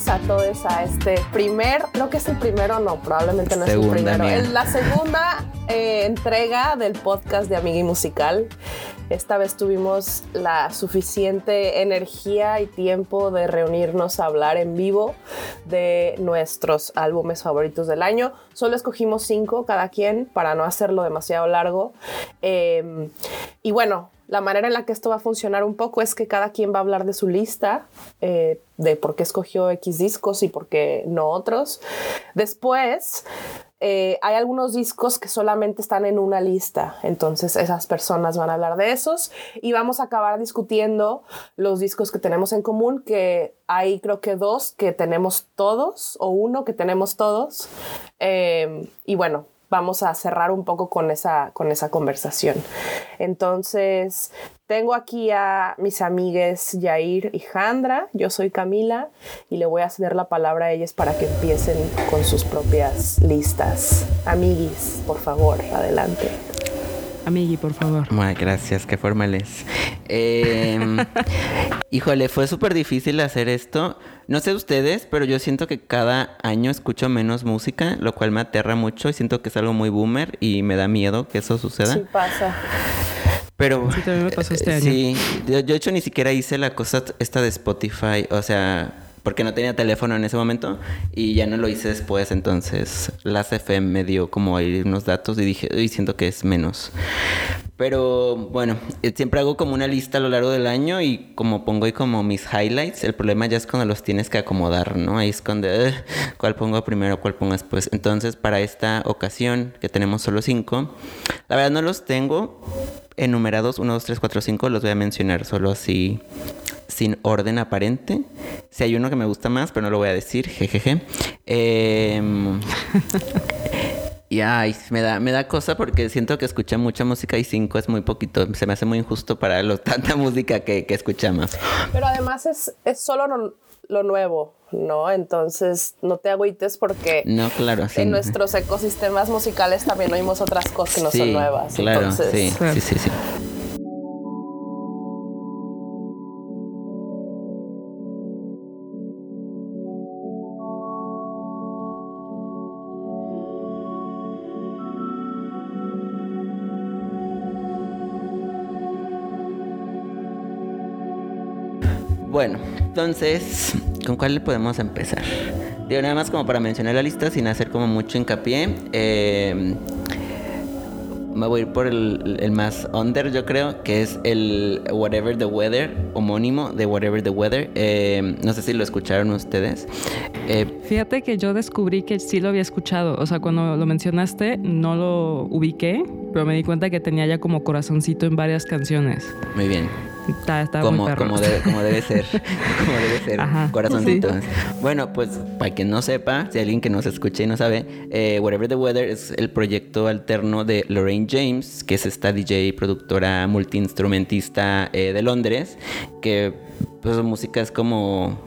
Bienvenidos a todos a este primer, creo que es el primero, no, probablemente no es el primero, es la segunda eh, entrega del podcast de Amiga y Musical. Esta vez tuvimos la suficiente energía y tiempo de reunirnos a hablar en vivo de nuestros álbumes favoritos del año. Solo escogimos cinco cada quien para no hacerlo demasiado largo. Em, y bueno, la manera en la que esto va a funcionar un poco es que cada quien va a hablar de su lista, eh, de por qué escogió X discos y por qué no otros. Después, eh, hay algunos discos que solamente están en una lista, entonces esas personas van a hablar de esos y vamos a acabar discutiendo los discos que tenemos en común, que hay creo que dos que tenemos todos o uno que tenemos todos. Eh, y bueno, vamos a cerrar un poco con esa, con esa conversación. Entonces, tengo aquí a mis amigues Yair y Jandra. Yo soy Camila y le voy a ceder la palabra a ellas para que empiecen con sus propias listas. Amiguis, por favor, adelante. Amigui, por favor. Muy gracias, qué formales. Em, híjole, fue súper difícil hacer esto. No sé ustedes, pero yo siento que cada año escucho menos música, lo cual me aterra mucho y siento que es algo muy boomer y me da miedo que eso suceda. Sí pasa. Pero sí, también me pasó este año. Sí, yo, de hecho ni siquiera hice la cosa esta de Spotify, o sea, porque no tenía teléfono en ese momento y ya no lo hice después, entonces la FM me dio como ahí unos datos y dije, y siento que es menos. Pero bueno, eh, siempre hago como una lista a lo largo del año y como pongo ahí como mis highlights, el problema ya es cuando los tienes que acomodar, ¿no? Ahí es cuando, eh, ¿cuál pongo primero, cuál pongo después? Entonces, para esta ocasión, que tenemos solo cinco, la verdad no los tengo enumerados, 1, 2, 3, 4, 5, los voy a mencionar solo así sin orden aparente. Si hay uno que me gusta más, pero no lo voy a decir, jejeje. Eh, y ay, me da, me da cosa porque siento que escuché mucha música y cinco es muy poquito. Se me hace muy injusto para lo, tanta música que, que escuchamos. Pero además es, es solo lo, lo, nuevo, ¿no? Entonces no te agüites porque no, claro, sí. en nuestros ecosistemas musicales también oímos otras cosas que no sí, son nuevas. Claro, Entonces, sí, sí, sí, sí. Bueno, entonces, ¿con cuál le podemos empezar? Digo, nada más como para mencionar la lista sin hacer como mucho hincapié. Eh, me voy a ir por el, el, más under, yo creo, que es el Whatever the Weather, homónimo de Whatever the Weather. Eh, no sé si lo escucharon ustedes. Eh, Fíjate que yo descubrí que sí lo había escuchado. O sea, cuando lo mencionaste, no lo ubiqué, pero me di cuenta que tenía ya como corazoncito en varias canciones. Muy bien. Está, está como, muy perro. como, debe, como debe ser. como debe ser. Ajá, Corazoncitos. Sí. Bueno, pues para quien no sepa, si alguien que nos escuche y no sabe, eh, Whatever the Weather es el proyecto alterno de Lorraine James, que es esta DJ, productora, multiinstrumentista eh, de Londres, que pues su música es como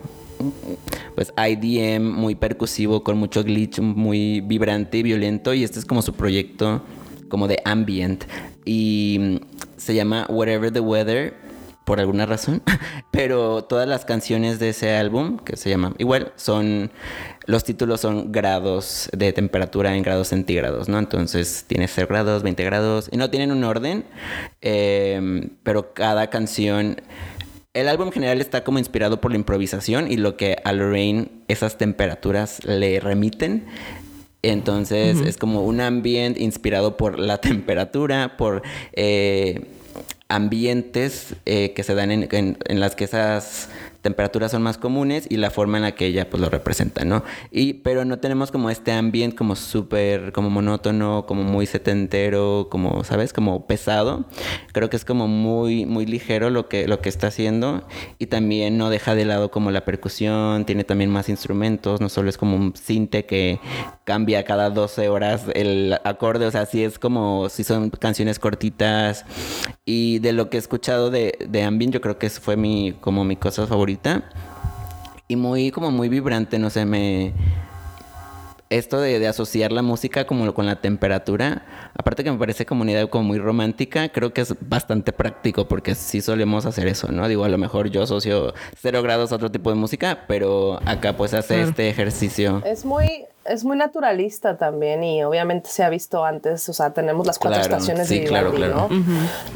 pues IDM muy percusivo con mucho glitch muy vibrante y violento y este es como su proyecto como de ambient y se llama Whatever the Weather por alguna razón, pero todas las canciones de ese álbum, que se llama igual, son, los títulos son grados de temperatura en grados centígrados, ¿no? Entonces tiene 0 grados, 20 grados, y no tienen un orden, eh, pero cada canción... El álbum en general está como inspirado por la improvisación y lo que a Lorraine esas temperaturas le remiten. Entonces uh -huh. es como un ambiente inspirado por la temperatura, por... Eh, ambientes eh, que se dan en, en, en, las que esas temperaturas son más comunes y la forma en la que ella pues lo representa, ¿no? Y, pero no tenemos como este ambiente como súper, como monótono, como muy setentero, como, ¿sabes? Como pesado. Creo que es como muy, muy ligero lo que, lo que está haciendo y también no deja de lado como la percusión, tiene también más instrumentos, no solo es como un cinte que cambia cada 12 horas el acorde, o sea, sí es como, si son canciones cortitas y de lo que he escuchado de, de yo creo que fue mi, como mi cosa favorita y muy como muy vibrante, no sé, me esto de, asociar la música como con la temperatura, aparte que me parece como una idea como muy romántica, creo que es bastante práctico porque sí solemos hacer eso, ¿no? Digo, a lo mejor yo asocio cero grados a otro tipo de música, pero acá pues hace este ejercicio. Es muy, es muy naturalista también y obviamente se ha visto antes, o sea, tenemos las cuatro estaciones de claro, claro. ¿no?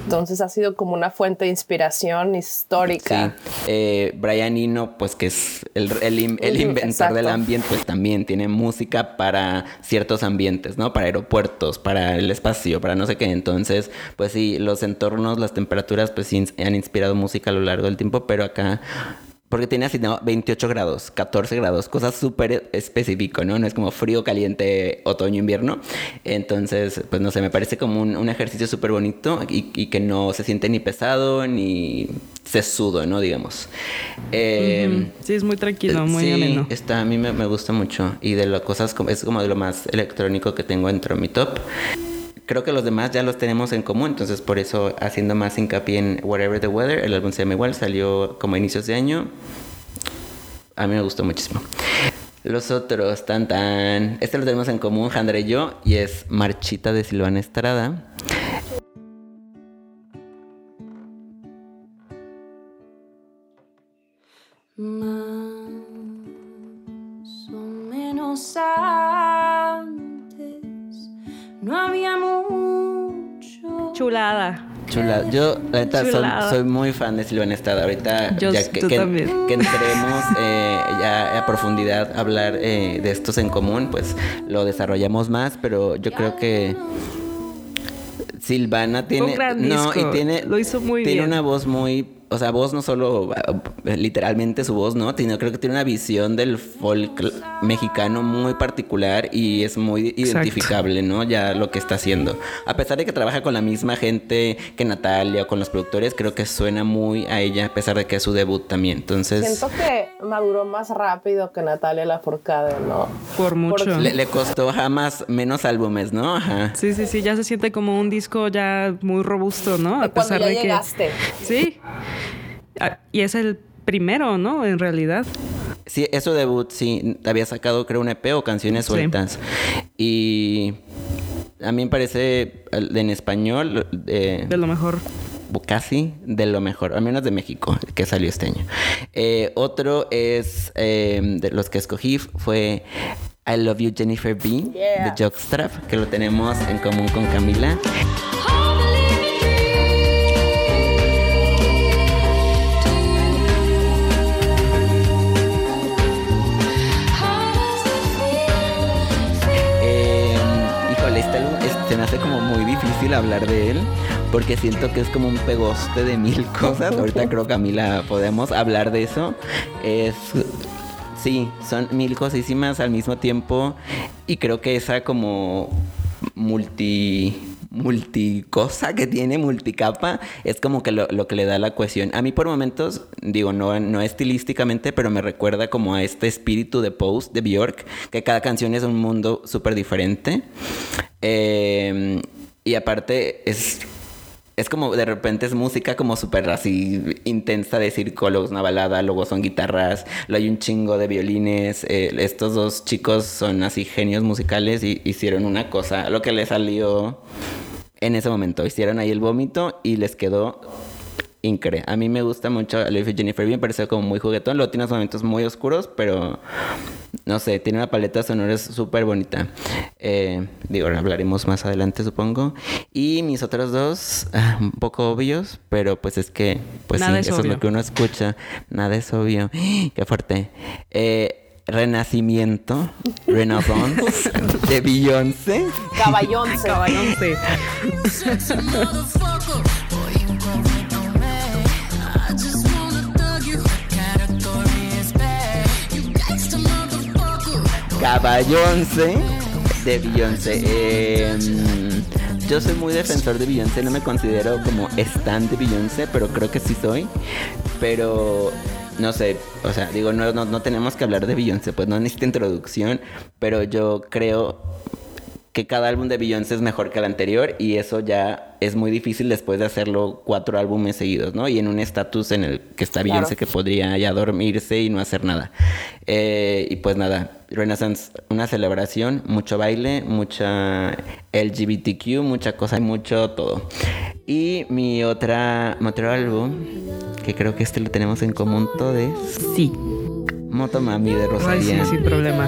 Entonces ha sido como una fuente de inspiración histórica. Sí. Eh, Brian Eno, pues que es el, el, inventor del ambiente, pues también tiene música para ciertos ambientes, ¿no? Para aeropuertos, para el espacio, para no sé qué. Entonces, pues sí, los entornos, las temperaturas, pues sí han inspirado música a lo largo del tiempo, pero acá porque tiene así, ¿no? 28 grados, 14 grados, cosas súper específico, ¿no? No es como frío, caliente, otoño, invierno. Entonces, pues no sé, me parece como un, ejercicio súper bonito y, que no se siente ni pesado ni sesudo, ¿no? Digamos. Em, sí, es muy tranquilo, muy sí, Está, a mí me, me, gusta mucho y de las cosas, es como de lo más electrónico que tengo dentro de mi top creo que los demás ya los tenemos en común, entonces por eso haciendo más hincapié en Whatever the Weather, el álbum se llama igual, salió como a inicios de año. A mí me gustó muchísimo. Los otros, tan tan. Este lo tenemos en común, Jandre y yo, y es Marchita de Silvana Estrada. No había mucho. Chulada. Chulada. Yo, la neta, soy, muy fan de Silvana Estrada. Ahorita, ya que, que, entremos eh, ya a profundidad a hablar eh, de estos en común, pues lo desarrollamos más, pero yo creo que Silvana tiene. no, y tiene. Lo hizo muy tiene una voz muy o sea, voz no solo eh, literalmente su voz, ¿no? Sino creo que tiene una visión del folk mexicano muy particular y es muy identificable, ¿no? Ya lo que está haciendo. A pesar de que trabaja con la misma gente que Natalia o con los productores, creo que suena muy a ella, a pesar de que es su debut también. Entonces. Siento que maduró más rápido que Natalia Lafourcade, ¿no? Por mucho. Le, costó jamás menos álbumes, ¿no? Ajá. Sí, sí, sí, ya se siente como un disco ya muy robusto, ¿no? A pesar de llegaste. que. Sí. Ah, y es el primero, ¿no? En realidad. Sí, eso debut, sí. Había sacado, creo, un EP o canciones sueltas. Y a mí me parece en español. de lo mejor. Casi de lo mejor, al menos de México, que salió este año. Eh, otro es eh, de los que escogí fue I Love You Jennifer B de Jockstrap, que lo tenemos en común con Camila. me hace como muy difícil hablar de él porque siento que es como un pegoste de mil cosas. Ahorita creo Camila podemos hablar de eso. Es sí, son mil cosísimas al mismo tiempo y creo que esa como multi multicosa que tiene, multicapa, es como que lo, que le da la cohesión. A mí por momentos, digo, no, no estilísticamente, pero me recuerda como a este espíritu de Post, de Bjork, que cada canción es un mundo súper diferente. Em, y aparte es es como de repente es música como súper así intensa de circólogos, una balada, luego son guitarras, luego hay un chingo de violines. Eh, estos dos chicos son así genios musicales y hicieron una cosa, lo que les salió en ese momento. Hicieron ahí el vómito y les quedó increíble. A mí me gusta mucho Leif Jennifer, me parece como muy juguetón. Lo tiene momentos muy oscuros, pero no sé, tiene una paleta sonora súper bonita. Eh, digo, hablaremos más adelante, supongo. Y mis otros dos, ah, un poco obvios, pero pues es que, pues sí, eso es lo que uno escucha. Nada es obvio. Qué fuerte. Eh, Renacimiento, Renaissance de Beyoncé. Caballonce. Caballonce. Caballonce de Beyoncé. Em, yo soy muy defensor de Beyoncé, no me considero como stand de Beyoncé, pero creo que sí soy. Pero no sé, o sea, digo, no, no, no tenemos que hablar de Beyoncé, pues no necesita introducción, pero yo creo que cada álbum de Beyoncé es mejor que el anterior y eso ya es muy difícil después de hacerlo cuatro álbumes seguidos, ¿no? Y en un estatus en el que está Beyoncé que podría ya dormirse y no hacer nada. Eh, y pues nada, Renaissance, una celebración, mucho baile, mucha LGBTQ, mucha cosa, mucho todo. Y mi otra, mi otro álbum, que creo que este lo tenemos en común todos. Sí. Motomami de Rosalía. sí, sin problema.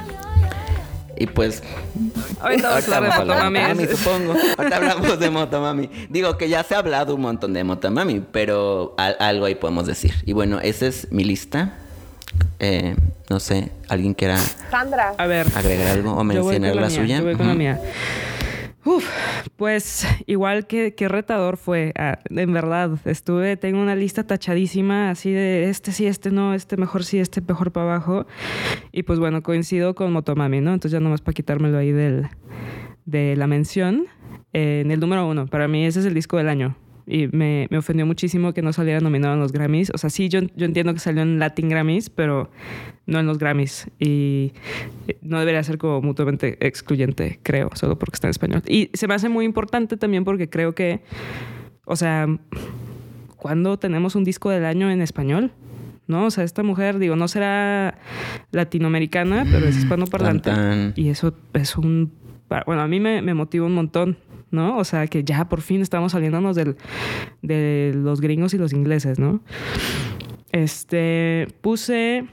Y pues. Ahorita, hablamos de Motomami, supongo. Ahorita hablamos de Motomami. Digo que ya se ha hablado un montón de Motomami, pero algo ahí podemos decir. Y bueno, esa es mi lista. Eh, no sé, alguien quiera Sandra. A ver, agregar algo o mencionar la, suya. Yo voy con la mía. Uf, pues igual que, retador fue, ah, en verdad, estuve, tengo una lista tachadísima, así de este sí, este no, este mejor sí, este mejor para abajo. Y pues bueno, coincido con Motomami, ¿no? Entonces ya nomás para quitármelo ahí del, de la mención. en el número uno, para mí ese es el disco del año y me, me, ofendió muchísimo que no saliera nominado en los Grammys. O sea, sí, yo, yo entiendo que salió en Latin Grammys, pero no en los Grammys. Y eh, no debería ser como mutuamente excluyente, creo, solo porque está en español. Y se me hace muy importante también porque creo que, o sea, cuando tenemos un disco del año en español? ¿no? O sea, esta mujer, digo, no será latinoamericana, pero es hispanoparlante. Y eso es un... Bueno, a mí me, me motiva un montón ¿no? O sea, que ya por fin estamos saliéndonos del, de los gringos y los ingleses, ¿no? Este, puse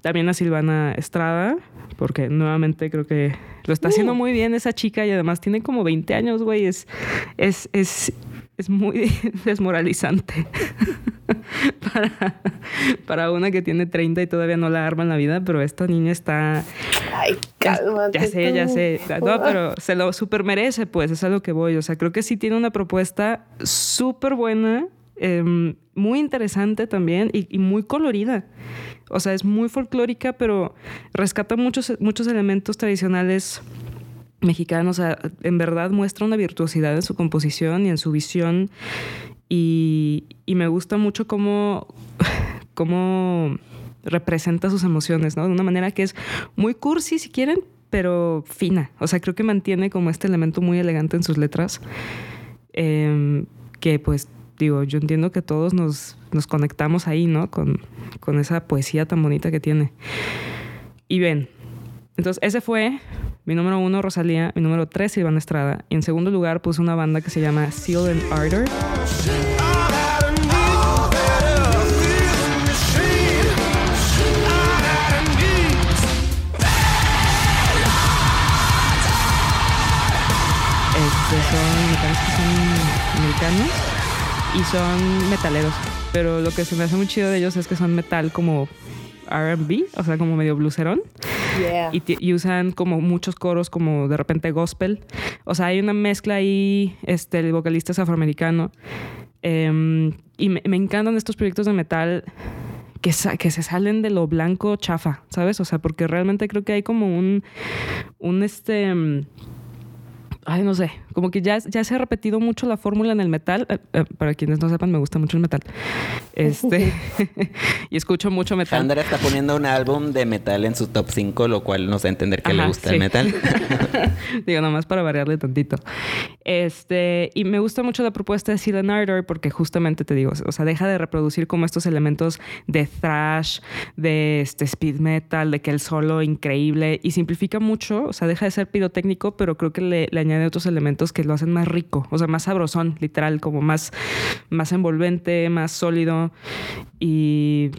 también a Silvana Estrada, porque nuevamente creo que lo está haciendo uh. muy bien esa chica y además tiene como 20 años, güey. Es, es, es, es muy desmoralizante para, para una que tiene 30 y todavía no la arma en la vida, pero esta niña está Ay, cálmate. Ya, sé, ya sé. No, pero se lo super merece, pues, es a lo que voy. O sea, creo que sí tiene una propuesta súper buena, em, muy interesante también y, muy colorida. O sea, es muy folclórica, pero rescata muchos, muchos elementos tradicionales mexicanos. O sea, en verdad muestra una virtuosidad en su composición y en su visión. Y, y me gusta mucho cómo, cómo representa sus emociones, ¿no? De una manera que es muy cursi, si quieren, pero fina. O sea, creo que mantiene como este elemento muy elegante en sus letras. Em, que pues digo, yo entiendo que todos nos, nos conectamos ahí, ¿no? Con, con, esa poesía tan bonita que tiene. Y ven, entonces ese fue mi número uno, Rosalía, mi número tres, Iván Estrada. Y en segundo lugar puse una banda que se llama Seal and Ardor. son, me que son americanos y son metaleros. Pero lo que se me hace muy chido de ellos es que son metal como RB, o sea, como medio blucerón. Y, usan como muchos coros, como de repente gospel. O sea, hay una mezcla ahí, este, el vocalista es afroamericano. Em, y me, me, encantan estos proyectos de metal que, que se salen de lo blanco chafa, ¿sabes? O sea, porque realmente creo que hay como un, un este ay, no sé, como que ya, ya se ha repetido mucho la fórmula en el metal. Eh, eh, para quienes no sepan, me gusta mucho el metal. Este, y escucho mucho metal. Sandra está poniendo un álbum de metal en su top 5, lo cual nos da a entender que le gusta el metal. Digo, nomás para variarle tantito. Este, y me gusta mucho la propuesta de Seal Ardor porque justamente te digo, o sea, deja de reproducir como estos elementos de thrash, de este speed metal, de que el solo increíble y simplifica mucho, o sea, deja de ser pirotécnico, pero creo que le, le añade otros elementos que lo hacen más rico, o sea, más sabrosón, literal, como más, más envolvente, más sólido y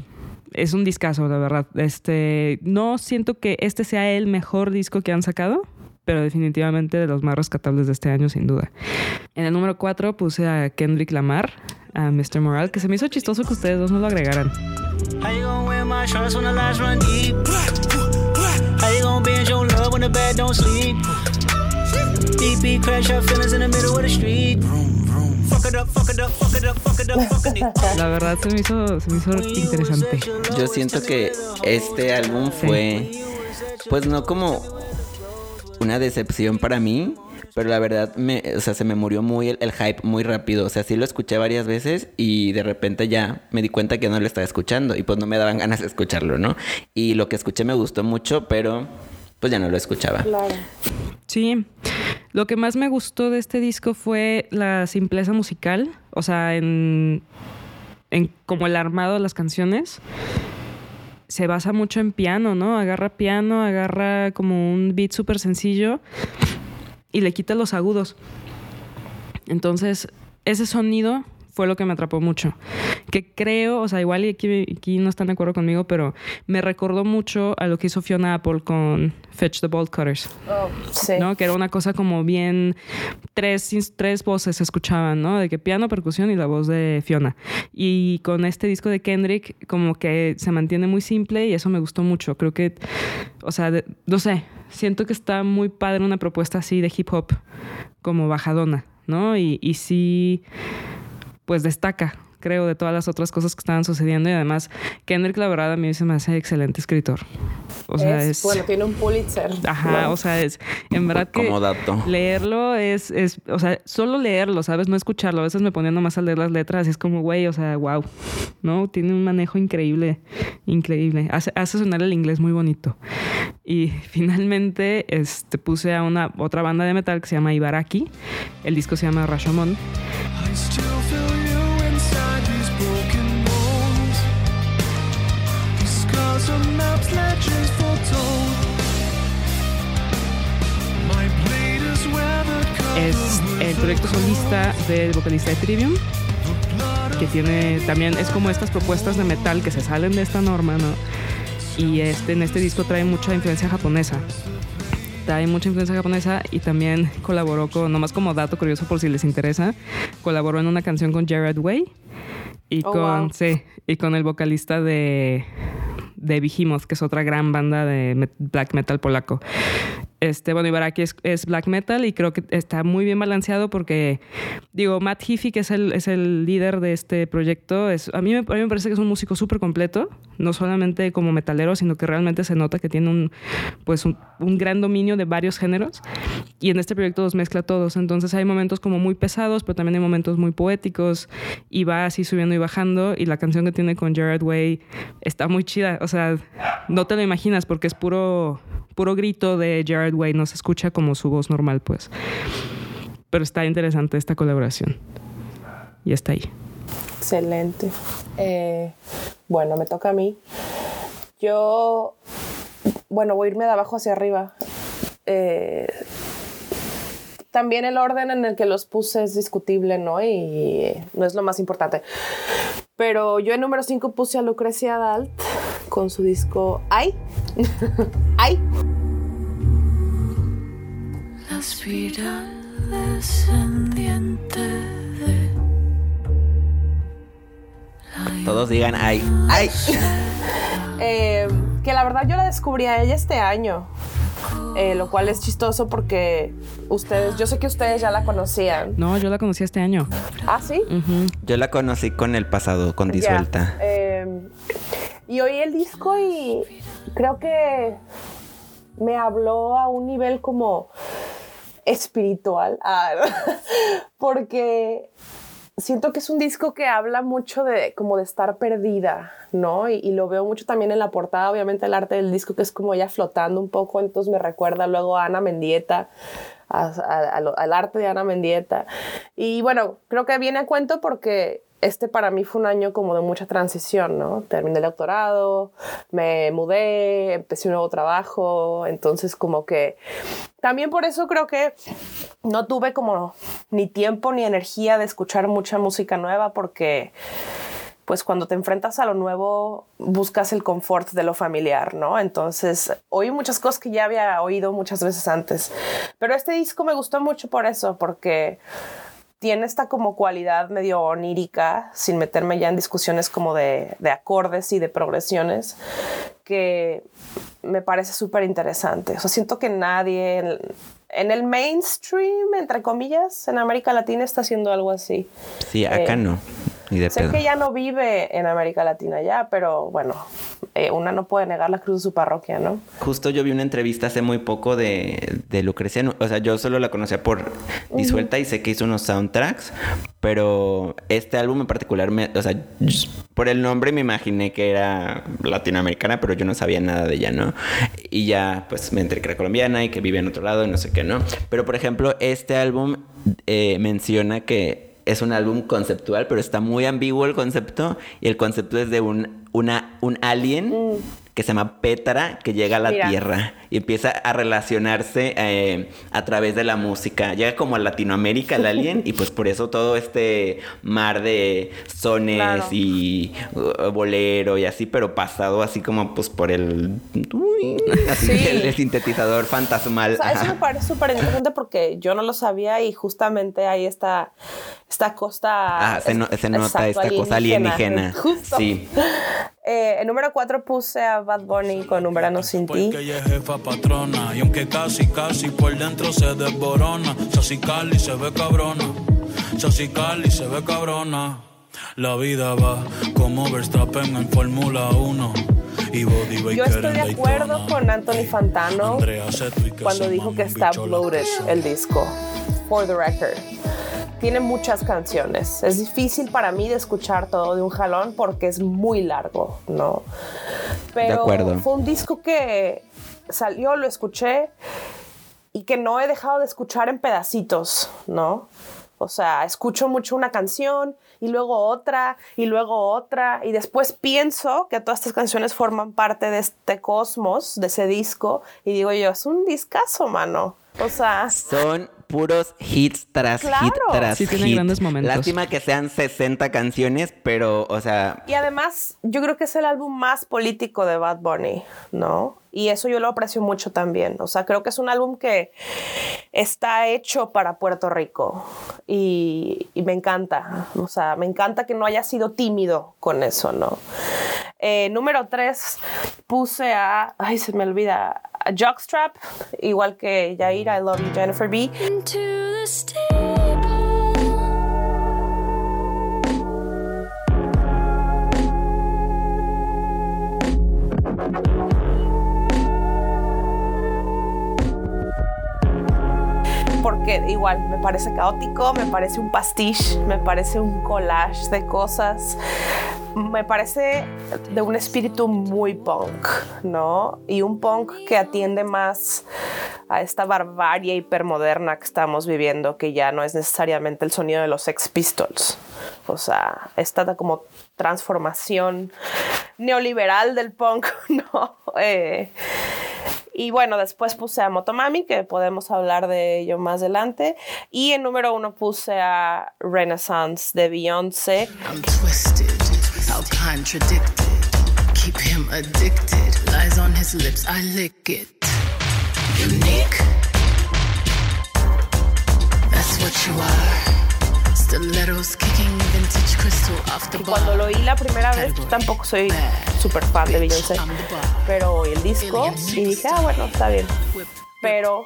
es un discazo, la verdad. Este, no siento que este sea el mejor disco que han sacado, pero definitivamente de los más rescatables de este año, sin duda. En el número 4 puse a Kendrick Lamar, a Mr. Moral, que se me hizo chistoso que ustedes dos no lo agregaran. La verdad se me hizo, se me hizo interesante. Yo siento que este álbum fue, pues no como una decepción para mí, pero la verdad, me, o sea, se me murió muy el, hype muy rápido. O sea, sí lo escuché varias veces y de repente ya me di cuenta que no lo estaba escuchando y pues no me daban ganas de escucharlo, ¿no? Y lo que escuché me gustó mucho, pero pues ya no lo escuchaba. Claro. Sí. Lo que más me gustó de este disco fue la simpleza musical, o sea, en, en como el armado de las canciones se basa mucho en piano, ¿no? Agarra piano, agarra como un beat súper sencillo y le quita los agudos. Entonces, ese sonido fue lo que me atrapó mucho. Que creo, o sea, igual y aquí, no están de acuerdo conmigo, pero me recordó mucho a lo que hizo Fiona Apple con Fetch the Bolt Cutters. Oh, sí. ¿No? Que era una cosa como bien. Tres, tres voces se escuchaban, ¿no? De que piano, percusión y la voz de Fiona. Y con este disco de Kendrick, como que se mantiene muy simple y eso me gustó mucho. Creo que. O sea, no sé. Siento que está muy padre una propuesta así de hip hop, como bajadona, ¿no? Y, y sí pues destaca, creo, de todas las otras cosas que estaban sucediendo. Y además, Kendrick, la verdad, a mí se me hace excelente escritor. O sea, es, Bueno, tiene un Pulitzer. Ajá, o sea, es... En verdad que... Como dato. Leerlo es, es... O sea, solo leerlo, ¿sabes? No escucharlo. A veces me ponía nomás a leer las letras y es como, güey, o sea, wow. ¿No? Tiene un manejo increíble. Increíble. Hace, hace sonar el inglés muy bonito. Y finalmente este, puse a una otra banda de metal que se llama Ibaraki. El disco se llama Rashomon. Es el proyecto solista del vocalista de Trivium, que tiene también, es como estas propuestas de metal que se salen de esta norma, ¿no? Y este, en este disco trae mucha influencia japonesa. Trae mucha influencia japonesa y también colaboró con, nomás como dato curioso por si les interesa, colaboró en una canción con Jared Way y oh, con, sí, y con el vocalista de de Behemoth, que es otra gran banda de black metal polaco. Este, bueno, Ibaraki es, es, black metal y creo que está muy bien balanceado porque, digo, Matt Heafy, que es el, es el líder de este proyecto, es, a, mí me, parece que es un músico súper completo, no solamente como metalero, sino que realmente se nota que tiene un, pues un, gran dominio de varios géneros y en este proyecto los mezcla todos. Entonces hay momentos como muy pesados, pero también hay momentos muy poéticos y va así subiendo y bajando y la canción que tiene con Jared Way está muy chida. O sea, no te lo imaginas porque es puro puro grito de Jared Way, no se escucha como su voz normal, pues. Pero está interesante esta colaboración. Y está ahí. Excelente. Eh, bueno, me toca a mí. Yo, bueno, voy a irme de abajo hacia arriba. Eh, también el orden en el que los puse es discutible, ¿no? Y no es lo más importante. Pero yo en número 5 puse a Lucrecia Dalt con su disco Ay. Ay. La espiral descendiente de Todos digan ay. Ay. Eh, que la verdad yo la descubrí a ella este año. Eh, lo cual es chistoso porque ustedes, yo sé que ustedes ya la conocían. No, yo la conocí este año. ¿Ah, sí? Yo la conocí con el pasado, con Disuelta. Em, y oí el disco y creo que me habló a un nivel como espiritual, ah, porque siento que es un disco que habla mucho de como de estar perdida, ¿no? Y, lo veo mucho también en la portada, obviamente el arte del disco que es como ella flotando un poco, entonces me recuerda luego a Ana Mendieta, al arte de Ana Mendieta. Y bueno, creo que viene a cuento porque este para mí fue un año como de mucha transición, ¿no? Terminé el doctorado, me mudé, empecé un nuevo trabajo, entonces como que también por eso creo que no tuve como ni tiempo ni energía de escuchar mucha música nueva porque pues cuando te enfrentas a lo nuevo buscas el confort de lo familiar, ¿no? Entonces oí muchas cosas que ya había oído muchas veces antes, pero este disco me gustó mucho por eso, porque tiene esta como cualidad medio onírica, sin meterme ya en discusiones como de, de acordes y de progresiones, que me parece súper interesante. O sea, siento que nadie en el mainstream, entre comillas, en América Latina está haciendo algo así. Sí, acá Eh, no. Ni de Sé pedo. que ya no vive en América Latina ya, pero bueno, eh, una no puede negar la cruz de su parroquia, ¿no? Justo yo vi una entrevista hace muy poco de, de Lucrecia. O sea, yo solo la conocía por Disuelta y sé que hizo unos soundtracks, pero este álbum en particular, me, o sea, por el nombre me imaginé que era latinoamericana, pero yo no sabía nada de ella, ¿no? Y ya, pues me enteré que era colombiana y que vive en otro lado y no sé qué, ¿no? Pero por ejemplo, este álbum eh, menciona que es un álbum conceptual, pero está muy ambiguo el concepto y el concepto es de un, una, un alien que se llama Petra que llega a la Mira. Tierra y empieza a relacionarse eh, a través de la música. Llega como a Latinoamérica el alien y pues por eso todo este mar de sones Claro. y uh, bolero y así, pero pasado así como pues por el... uy, así, Sí. el, el sintetizador fantasmal. O sea, eso me parece súper interesante porque yo no lo sabía y justamente hay esta, esta costa. Ah, se, no- se nota exacto, esta cosa alienígena. Justo. Sí. Eh, en número 4 puse a Bad Bunny con Un verano sin ti. Porque ella es jefa patrona y aunque casi, casi por dentro se desborona. Sassy Cali se ve cabrona, Sassy Cali se ve cabrona. La vida va como Verstappen en Fórmula 1 y Body Baker Yo estoy de acuerdo con Anthony Fantano cuando dijo que está bloated el disco. For the record. Tiene muchas canciones. Es difícil para mí de escuchar todo de un jalón porque es muy largo, ¿no? Pero acuerdo. fue un disco que salió, lo escuché y que no he dejado de escuchar en pedacitos, ¿no? O sea, escucho mucho una canción y luego otra y luego otra y después pienso que todas estas canciones forman parte de este cosmos, de ese disco y digo yo, es un discazo, mano. O sea, Son puros hits tras Claro. hit tras Sí, tiene grandes momentos. Lástima que sean 60 canciones, pero, o sea, y además yo creo que es el álbum más político de Bad Bunny, ¿no? Y eso yo lo aprecio mucho también. O sea, creo que es un álbum que está hecho para Puerto Rico y, me encanta. O sea, me encanta que no haya sido tímido con eso, ¿no? Eh, número 3 puse a, ay, se me olvida, a Jockstrap, igual que Yair, I Love You, Jennifer B. porque igual me parece caótico, me parece un pastiche, me parece un collage de cosas, me parece de un espíritu muy punk, ¿no? Y un punk que atiende más a esta barbarie hipermoderna que estamos viviendo, que ya no es necesariamente el sonido de los Sex Pistols. O sea, esta como transformación neoliberal del punk, ¿no? Eh, y bueno, después puse a Motomami, que podemos hablar de ello más adelante. Y en número uno puse a Renaissance de Beyoncé. I'm twisted, how contradicted. Keep him addicted. Lies on his lips, I lick it. Unique. That's what you are. Stilettos kicking Y cuando lo oí la primera vez, tampoco soy súper fan de Beyoncé, pero oí el disco y dije, ah, bueno, está bien. Pero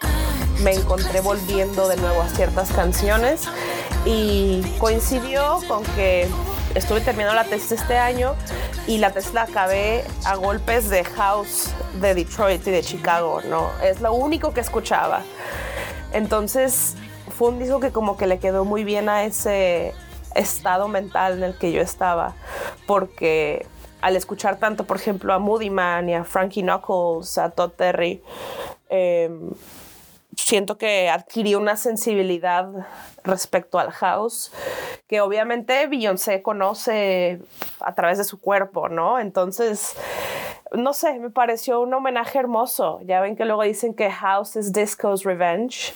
me encontré volviendo de nuevo a ciertas canciones y coincidió con que estuve terminando la tesis este año y la tesis la acabé a golpes de house de Detroit y de Chicago, ¿no? Es lo único que escuchaba. Entonces fue un disco que como que le quedó muy bien a ese estado mental en el que yo estaba, porque al escuchar tanto, por ejemplo, a Moody Man y a Frankie Knuckles, a Todd Terry, eh, siento que adquirí una sensibilidad respecto al house que obviamente Beyoncé conoce a través de su cuerpo, ¿no? Entonces, no sé, me pareció un homenaje hermoso. Ya ven que luego dicen que house es disco's revenge.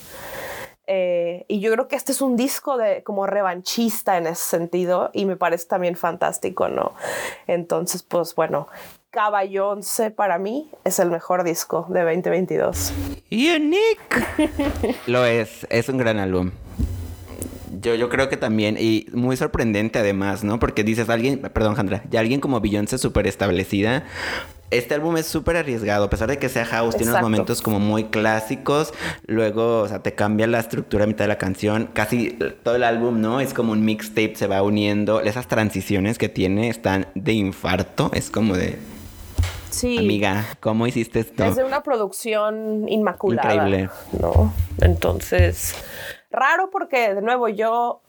Eh, y yo creo que este es un disco de como revanchista en ese sentido y me parece también fantástico, ¿no? Entonces, pues bueno, Caballonce para mí es el mejor disco de 2022. Unique. Lo es, es un gran álbum. Yo, yo creo que también, y muy sorprendente además, ¿no? Porque dices, alguien, perdón, Jandra, ya alguien como Beyoncé súper establecida, este álbum es súper arriesgado, a pesar de que sea house, tiene unos momentos como muy clásicos, luego, o sea, te cambia la estructura a mitad de la canción, casi todo el álbum, ¿no? Es como un mixtape, se va uniendo, esas transiciones que tiene están de infarto, es como de, Sí. amiga, ¿cómo hiciste esto? Es de una producción inmaculada. Increíble. ¿no? Entonces, raro porque, de nuevo, yo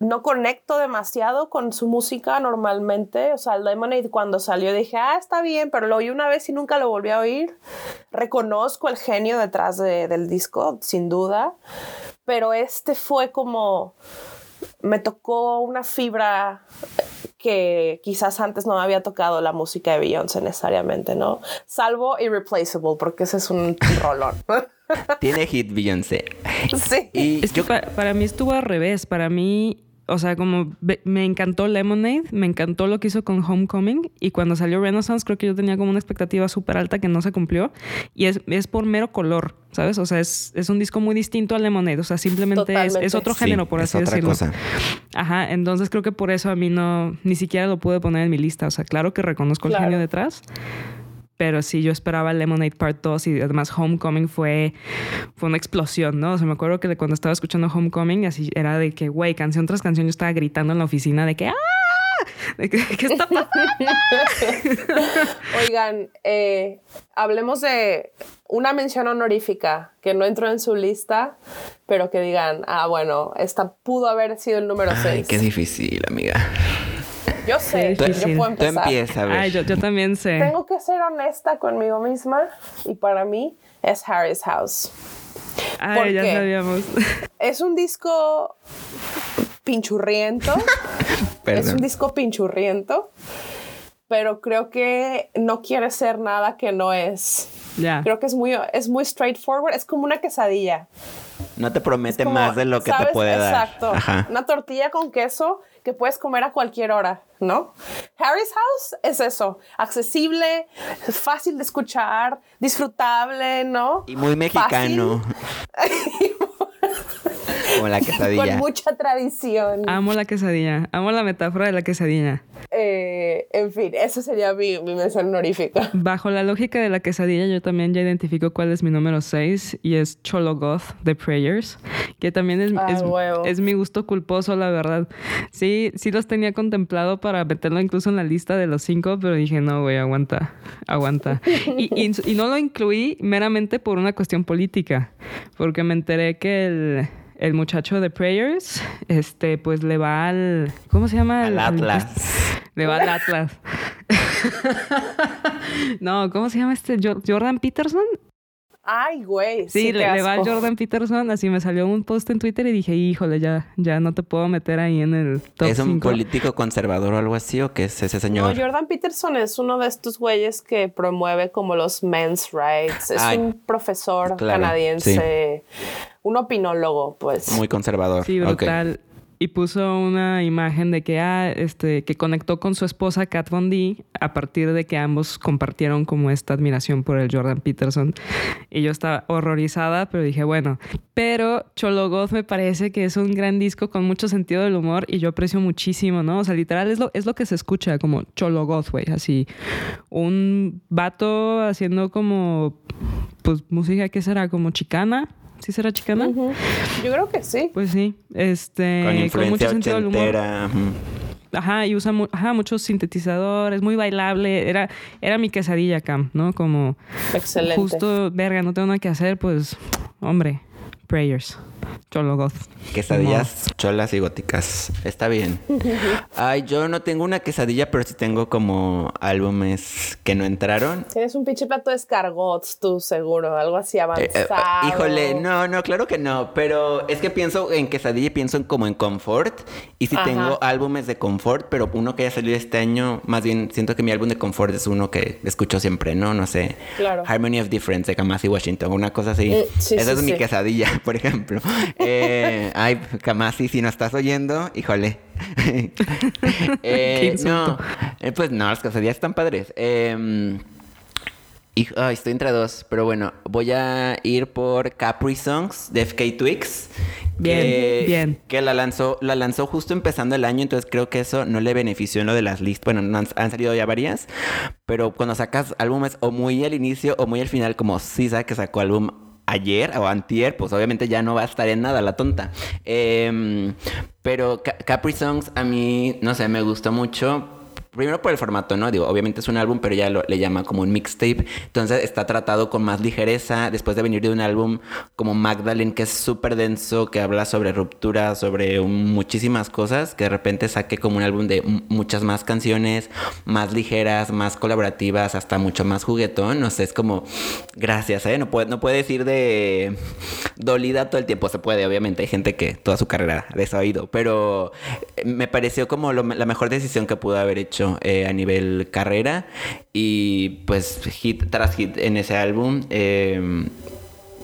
no conecto demasiado con su música normalmente. O sea, el Lemonade cuando salió dije, ah, está bien, pero lo oí una vez y nunca lo volví a oír. Reconozco el genio detrás de- del disco, sin duda. Pero este fue como, me tocó una fibra que quizás antes no me había tocado la música de Beyoncé necesariamente, ¿no? Salvo Irreplaceable, porque ese es un rolón. Tiene hit Beyoncé. sí. Y Es que yo pa- para mí estuvo al revés. Para mí, o sea, como me encantó Lemonade, me encantó lo que hizo con Homecoming. Y cuando salió Renaissance, creo que yo tenía como una expectativa súper alta que no se cumplió. Y es, es por mero color, ¿sabes? O sea, es, es un disco muy distinto a Lemonade. O sea, simplemente es, es otro Sí, género, por es así otra decirlo. cosa. Ajá, entonces creo que por eso a mí no, ni siquiera lo pude poner en mi lista. O sea, claro que reconozco el genio detrás. Pero sí, yo esperaba Lemonade Part 2 y además Homecoming fue, fue una explosión, ¿no? O sea, me acuerdo que cuando estaba escuchando Homecoming, así era de que, güey, canción tras canción, yo estaba gritando en la oficina de que, ¡ah! De que, ¿Qué está pasando? Oigan, eh, hablemos de una mención honorífica que no entró en su lista, pero que digan, ah, bueno, esta pudo haber sido el número Ay, 6. qué difícil, amiga. Yo sé, yo puedo Tú empezar. empieza, a ver. Ay, yo, yo también sé. Tengo que ser honesta conmigo misma y para mí es Harry's House. Ay, ¿por ya qué? sabíamos. Es un disco pinchurriento. es un disco pinchurriento. Pero creo que no quiere ser nada que no es. ya. Creo que es muy, es muy straightforward. Es como una quesadilla. No te promete Como, más de lo que te puede dar. Exacto. Ajá. Una tortilla con queso que puedes comer a cualquier hora, ¿no? Harry's House es eso. Accesible, fácil de escuchar, disfrutable, ¿no? Y muy mexicano. Como la quesadilla. Con mucha tradición. Amo la quesadilla. Amo la metáfora de la quesadilla. Eh, en fin, eso sería mi, mi mención honorífica. Bajo la lógica de la quesadilla, yo también ya identifico cuál es mi número 6 y es Cholo Goth de Prayers, que también es, Ah, es, es mi gusto culposo, la verdad. Sí, sí los tenía contemplado para meterlo incluso en la lista de los cinco, pero dije, no, güey, aguanta, aguanta. Y, y- y no lo incluí meramente por una cuestión política, porque me enteré que el, el muchacho de Prayers, este, pues le va al... ¿Cómo se llama? Al Atlas. Le va al Atlas. no, ¿cómo se llama este? Jo- Jordan Peterson. Ay, güey. Sí, Sí, le, va al. Jordan Peterson. Así me salió un post en Twitter y dije, híjole, ya, ya no te puedo meter ahí en el top ¿Es un 5. político conservador o algo así o qué es ese No, señor? Jordan Peterson es uno de estos güeyes que promueve como los men's rights. Es Ay, un profesor claro, canadiense, un opinólogo, pues. Muy conservador. Sí, brutal. Y puso una imagen de que, ah, este, que conectó con su esposa Kat Von D a partir de que ambos compartieron como esta admiración por el Jordan Peterson. Y yo estaba horrorizada, pero dije, bueno. Pero Cholo Goth me parece que es un gran disco con mucho sentido del humor y yo aprecio muchísimo, ¿no? O sea, literal es lo, es lo que se escucha como Cholo Goth, güey. Así, un vato haciendo como, pues, música, ¿qué será? Como chicana. ¿Sí será chicana? Ujú. Yo creo que sí. Pues sí, este, Con con, influencia mucho sentido del humor. Ajá, y usa mu- ajá, muchos sintetizadores, muy bailable. Era, era mi quesadilla, Cam, ¿no? Como Excelente. justo, verga, no tengo nada que hacer, pues, hombre, prayers, cholo goth. Quesadillas cholas y góticas. Está bien. Ay, yo no tengo una quesadilla, pero sí tengo como álbumes que no entraron. Tienes un pinche plato de escargots, tú seguro, algo así Eh, avanzado. eh, híjole, no, no, claro que no, pero es que pienso en quesadilla y pienso en como en confort y sí Ajá. tengo álbumes de confort, pero uno que haya salido este año, más bien siento que mi álbum de confort es uno que escucho siempre, ¿no? No sé. Claro. Harmony of Difference de Kamasi Washington, una cosa así. Sí, Esa sí, es mi quesadilla, por ejemplo. Eh, ay, Kamasi, si no estás oyendo, híjole. Eh, no, eh, pues no, las quesadillas están padres. Eh, Y, estoy entre dos, pero bueno, voy a ir por Capri Songs de FK Twix. Bien, bien. Que la lanzó, la lanzó justo empezando el año, entonces creo que eso no le benefició en lo de las listas. Bueno, han, han, salido ya varias, pero cuando sacas álbumes o muy al inicio o muy al final, como Sisa que sacó álbum ayer o antier, pues obviamente ya no va a estar en nada la tonta. Eh, pero Capri Songs a mí, no sé, me gustó mucho primero por el formato, ¿no? Digo, obviamente es un álbum, pero ya lo, le llama como un mixtape. Entonces está tratado con más ligereza. Después de venir de un álbum como Magdalene, que es súper denso, que habla sobre ruptura, sobre muchísimas cosas, que de repente saque como un álbum de muchas más canciones, más ligeras, más colaborativas, hasta mucho más juguetón. No sé, es como, gracias, ¿eh? No puede, no puede decir de dolida todo el tiempo. Se puede, obviamente. Hay gente que toda su carrera eso ha oído. Pero me pareció como la mejor decisión que pudo haber hecho eh, a nivel carrera y pues hit tras hit en ese álbum. Eh,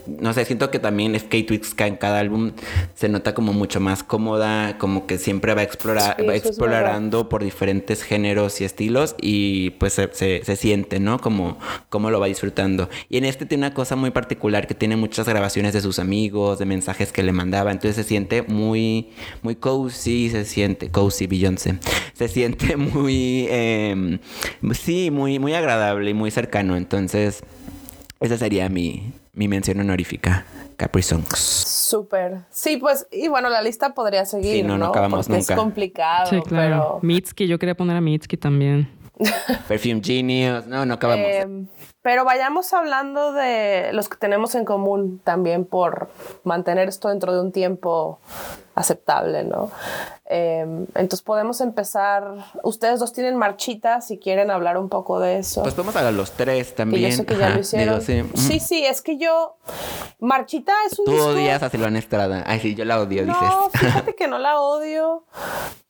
no sé, siento que también FK Twix en cada álbum se nota como mucho más cómoda, como que siempre va, a explorar, va explorando por diferentes géneros y estilos y pues se, se, siente, ¿no? Como, como lo va disfrutando. Y en este tiene una cosa muy particular que tiene muchas grabaciones de sus amigos, de mensajes que le mandaba, entonces se siente muy, muy cozy, se siente, cozy Beyoncé, se siente muy, eh, sí, muy, muy agradable y muy cercano, entonces esa sería mi, mi mención honorífica. Capri Songs. Súper. Sí, pues, y bueno, la lista podría seguir. Sí, no, no, acabamos nunca. Es complicado, sí, claro. pero. Mitski, yo quería poner a Mitski también. Perfume Genius. No, no acabamos. Em, pero vayamos hablando de los que tenemos en común también por mantener esto dentro de un tiempo aceptable, ¿no? Em, entonces podemos empezar. Ustedes dos tienen marchita si quieren hablar un poco de eso. Pues podemos hablar los tres también. yo sé que ya lo hicieron. sí. sí. es que yo. Marchita es un. Tú odias a Silvana Estrada. Ay, sí, yo la odio, no, dices. Fíjate que no la odio,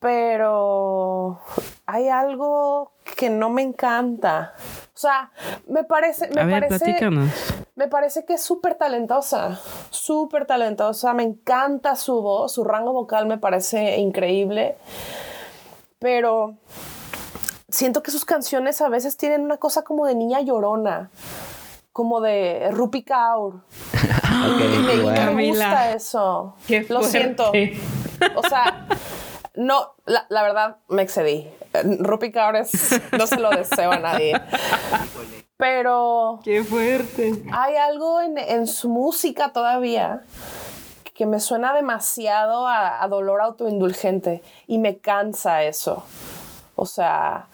pero hay algo que no me encanta. O sea, me parece, me parece, me parece que es súper talentosa, súper talentosa. Me encanta su voz, su rango vocal me parece increíble. Pero siento que sus canciones a veces tienen una cosa como de niña llorona, como de Rupi Kaur. me, me, gusta eso. Lo siento. O sea, no, la, la, verdad me excedí. Rupi Kaur es, no se lo deseo a nadie. Pero... ¡Qué fuerte! Hay algo en, en su música todavía que me suena demasiado a, a, dolor autoindulgente y me cansa eso. O sea,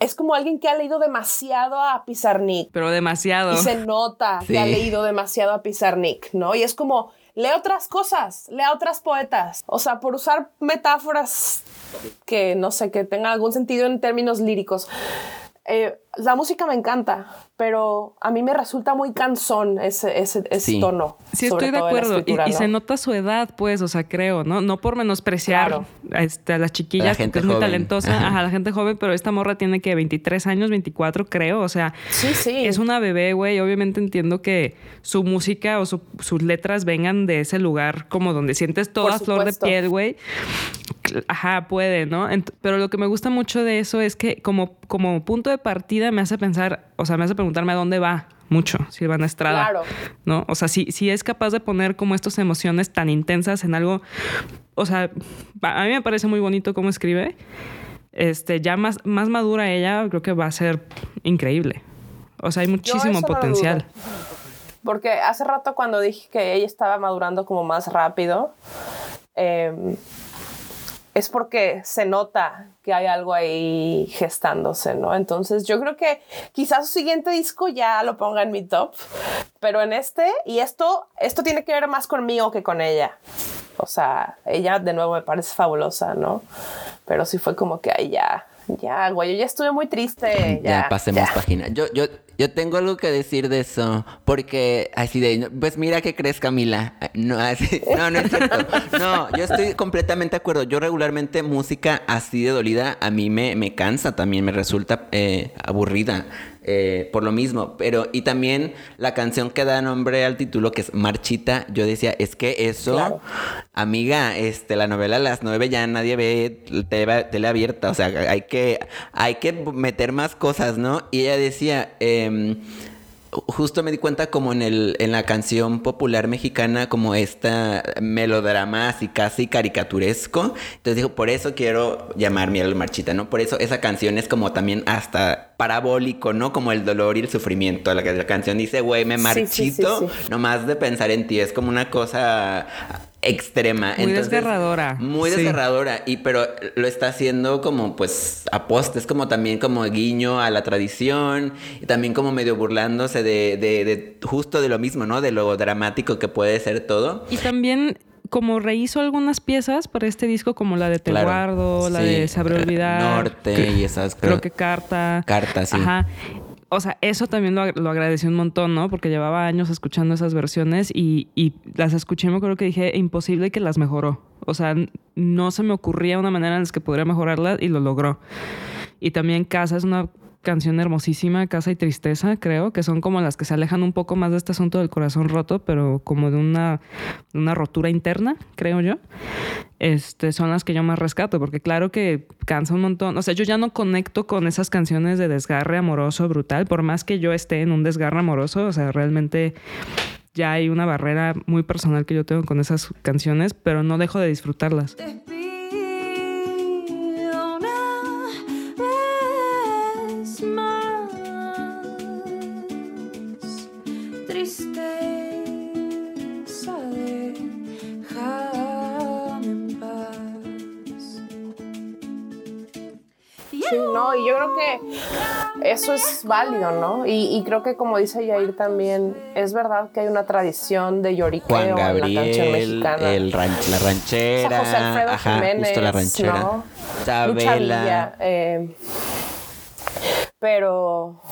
es como alguien que ha leído demasiado a Pizarnik. Pero demasiado. Y se nota que ha leído demasiado a Pizarnik, ¿no? Y es como, lee otras cosas, lee otras poetas. O sea, por usar metáforas que no sé, que tengan algún sentido en términos líricos. Eh, la música me encanta, pero a mí me resulta muy cansón ese, ese, tono. Sí, estoy de acuerdo. Y, se nota su edad, pues, o sea, creo, ¿no? No por menospreciar a, este, a, las chiquillas, que es muy talentosa, a la gente joven, pero esta morra tiene que 23 años, 24, creo. O sea, sí, sí. es una bebé, güey. Obviamente entiendo que su música o sus letras vengan de ese lugar como donde sientes toda flor de piel, güey. Ajá, puede, ¿no? pero lo que me gusta mucho de eso es que como, como punto de partida me hace pensar, o sea, me hace preguntarme a dónde va mucho Silvana Estrada. Claro. ¿No? O sea, si, si es capaz de poner como estas emociones tan intensas en algo, o sea, a mí me parece muy bonito cómo escribe. Este, ya más, más madura ella, creo que va a ser increíble. O sea, hay muchísimo potencial. Porque hace rato cuando dije que ella estaba madurando como más rápido, eh, es porque se nota que hay algo ahí gestándose, ¿no? Entonces yo creo que quizás su siguiente disco ya lo ponga en mi top, pero en este, y esto, esto tiene que ver más conmigo que con ella. O sea, ella de nuevo me parece fabulosa, ¿no? Pero sí fue como que ahí ya, ya, güey, yo ya estuve muy triste. Ya, pasemos página. Yo, yo, yo tengo algo que decir de eso, porque así de, pues mira qué crees Camila. No, así, no, no es cierto. No, yo estoy completamente de acuerdo. Yo regularmente música así de dolida a mí me, me cansa también, me resulta eh, aburrida. Eh, por lo mismo. Pero, y también la canción que da nombre al título, que es Marchita, yo decía, es que eso, amiga, este, la novela a las nueve ya nadie ve tele, abierta. O sea, hay que, hay que meter más cosas, ¿no? Y ella decía, em, justo me di cuenta como en el en la canción popular mexicana como esta melodrama así casi caricaturesco. Entonces dijo, por eso quiero llamar Miel Marchita, ¿no? Por eso esa canción es como también hasta parabólico, ¿no? Como el dolor y el sufrimiento. La, la canción dice, güey, me marchito nomás de pensar en ti. Es como una cosa extrema. Muy desgarradora. Muy desgarradora. Y pero lo está haciendo como pues aposta. Es como también como guiño a la tradición. Y también como medio burlándose de, de, de justo de lo mismo, ¿no? De lo dramático que puede ser todo. Y también como rehizo algunas piezas para este disco, como la de Te Guardo, la de Sabré Olvidar. Norte y esas. Creo, creo que Carta. Carta, sí. Ajá o sea, eso también lo, lo, agradecí un montón, ¿no? Porque llevaba años escuchando esas versiones y, y las escuché, me acuerdo que dije, imposible que las mejoró. O sea, no se me ocurría una manera en la que podría mejorarlas y lo logró. Y también Casa es una canción hermosísima, Casa y Tristeza, creo, que son como las que se alejan un poco más de este asunto del corazón roto, pero como de una, una rotura interna, creo yo. Este, son las que yo más rescato, porque claro que cansa un montón. O sea, yo ya no conecto con esas canciones de desgarre amoroso brutal, por más que yo esté en un desgarre amoroso, o sea, realmente ya hay una barrera muy personal que yo tengo con esas canciones, pero no dejo de disfrutarlas. No, y yo creo que eso es válido, ¿no? Y, creo que como dice Yair también, es verdad que hay una tradición de lloriqueo Juan Gabriel, en la canción mexicana. El la ranchera, José Alfredo ajá, Jiménez, justo la ranchera. Eh, pero,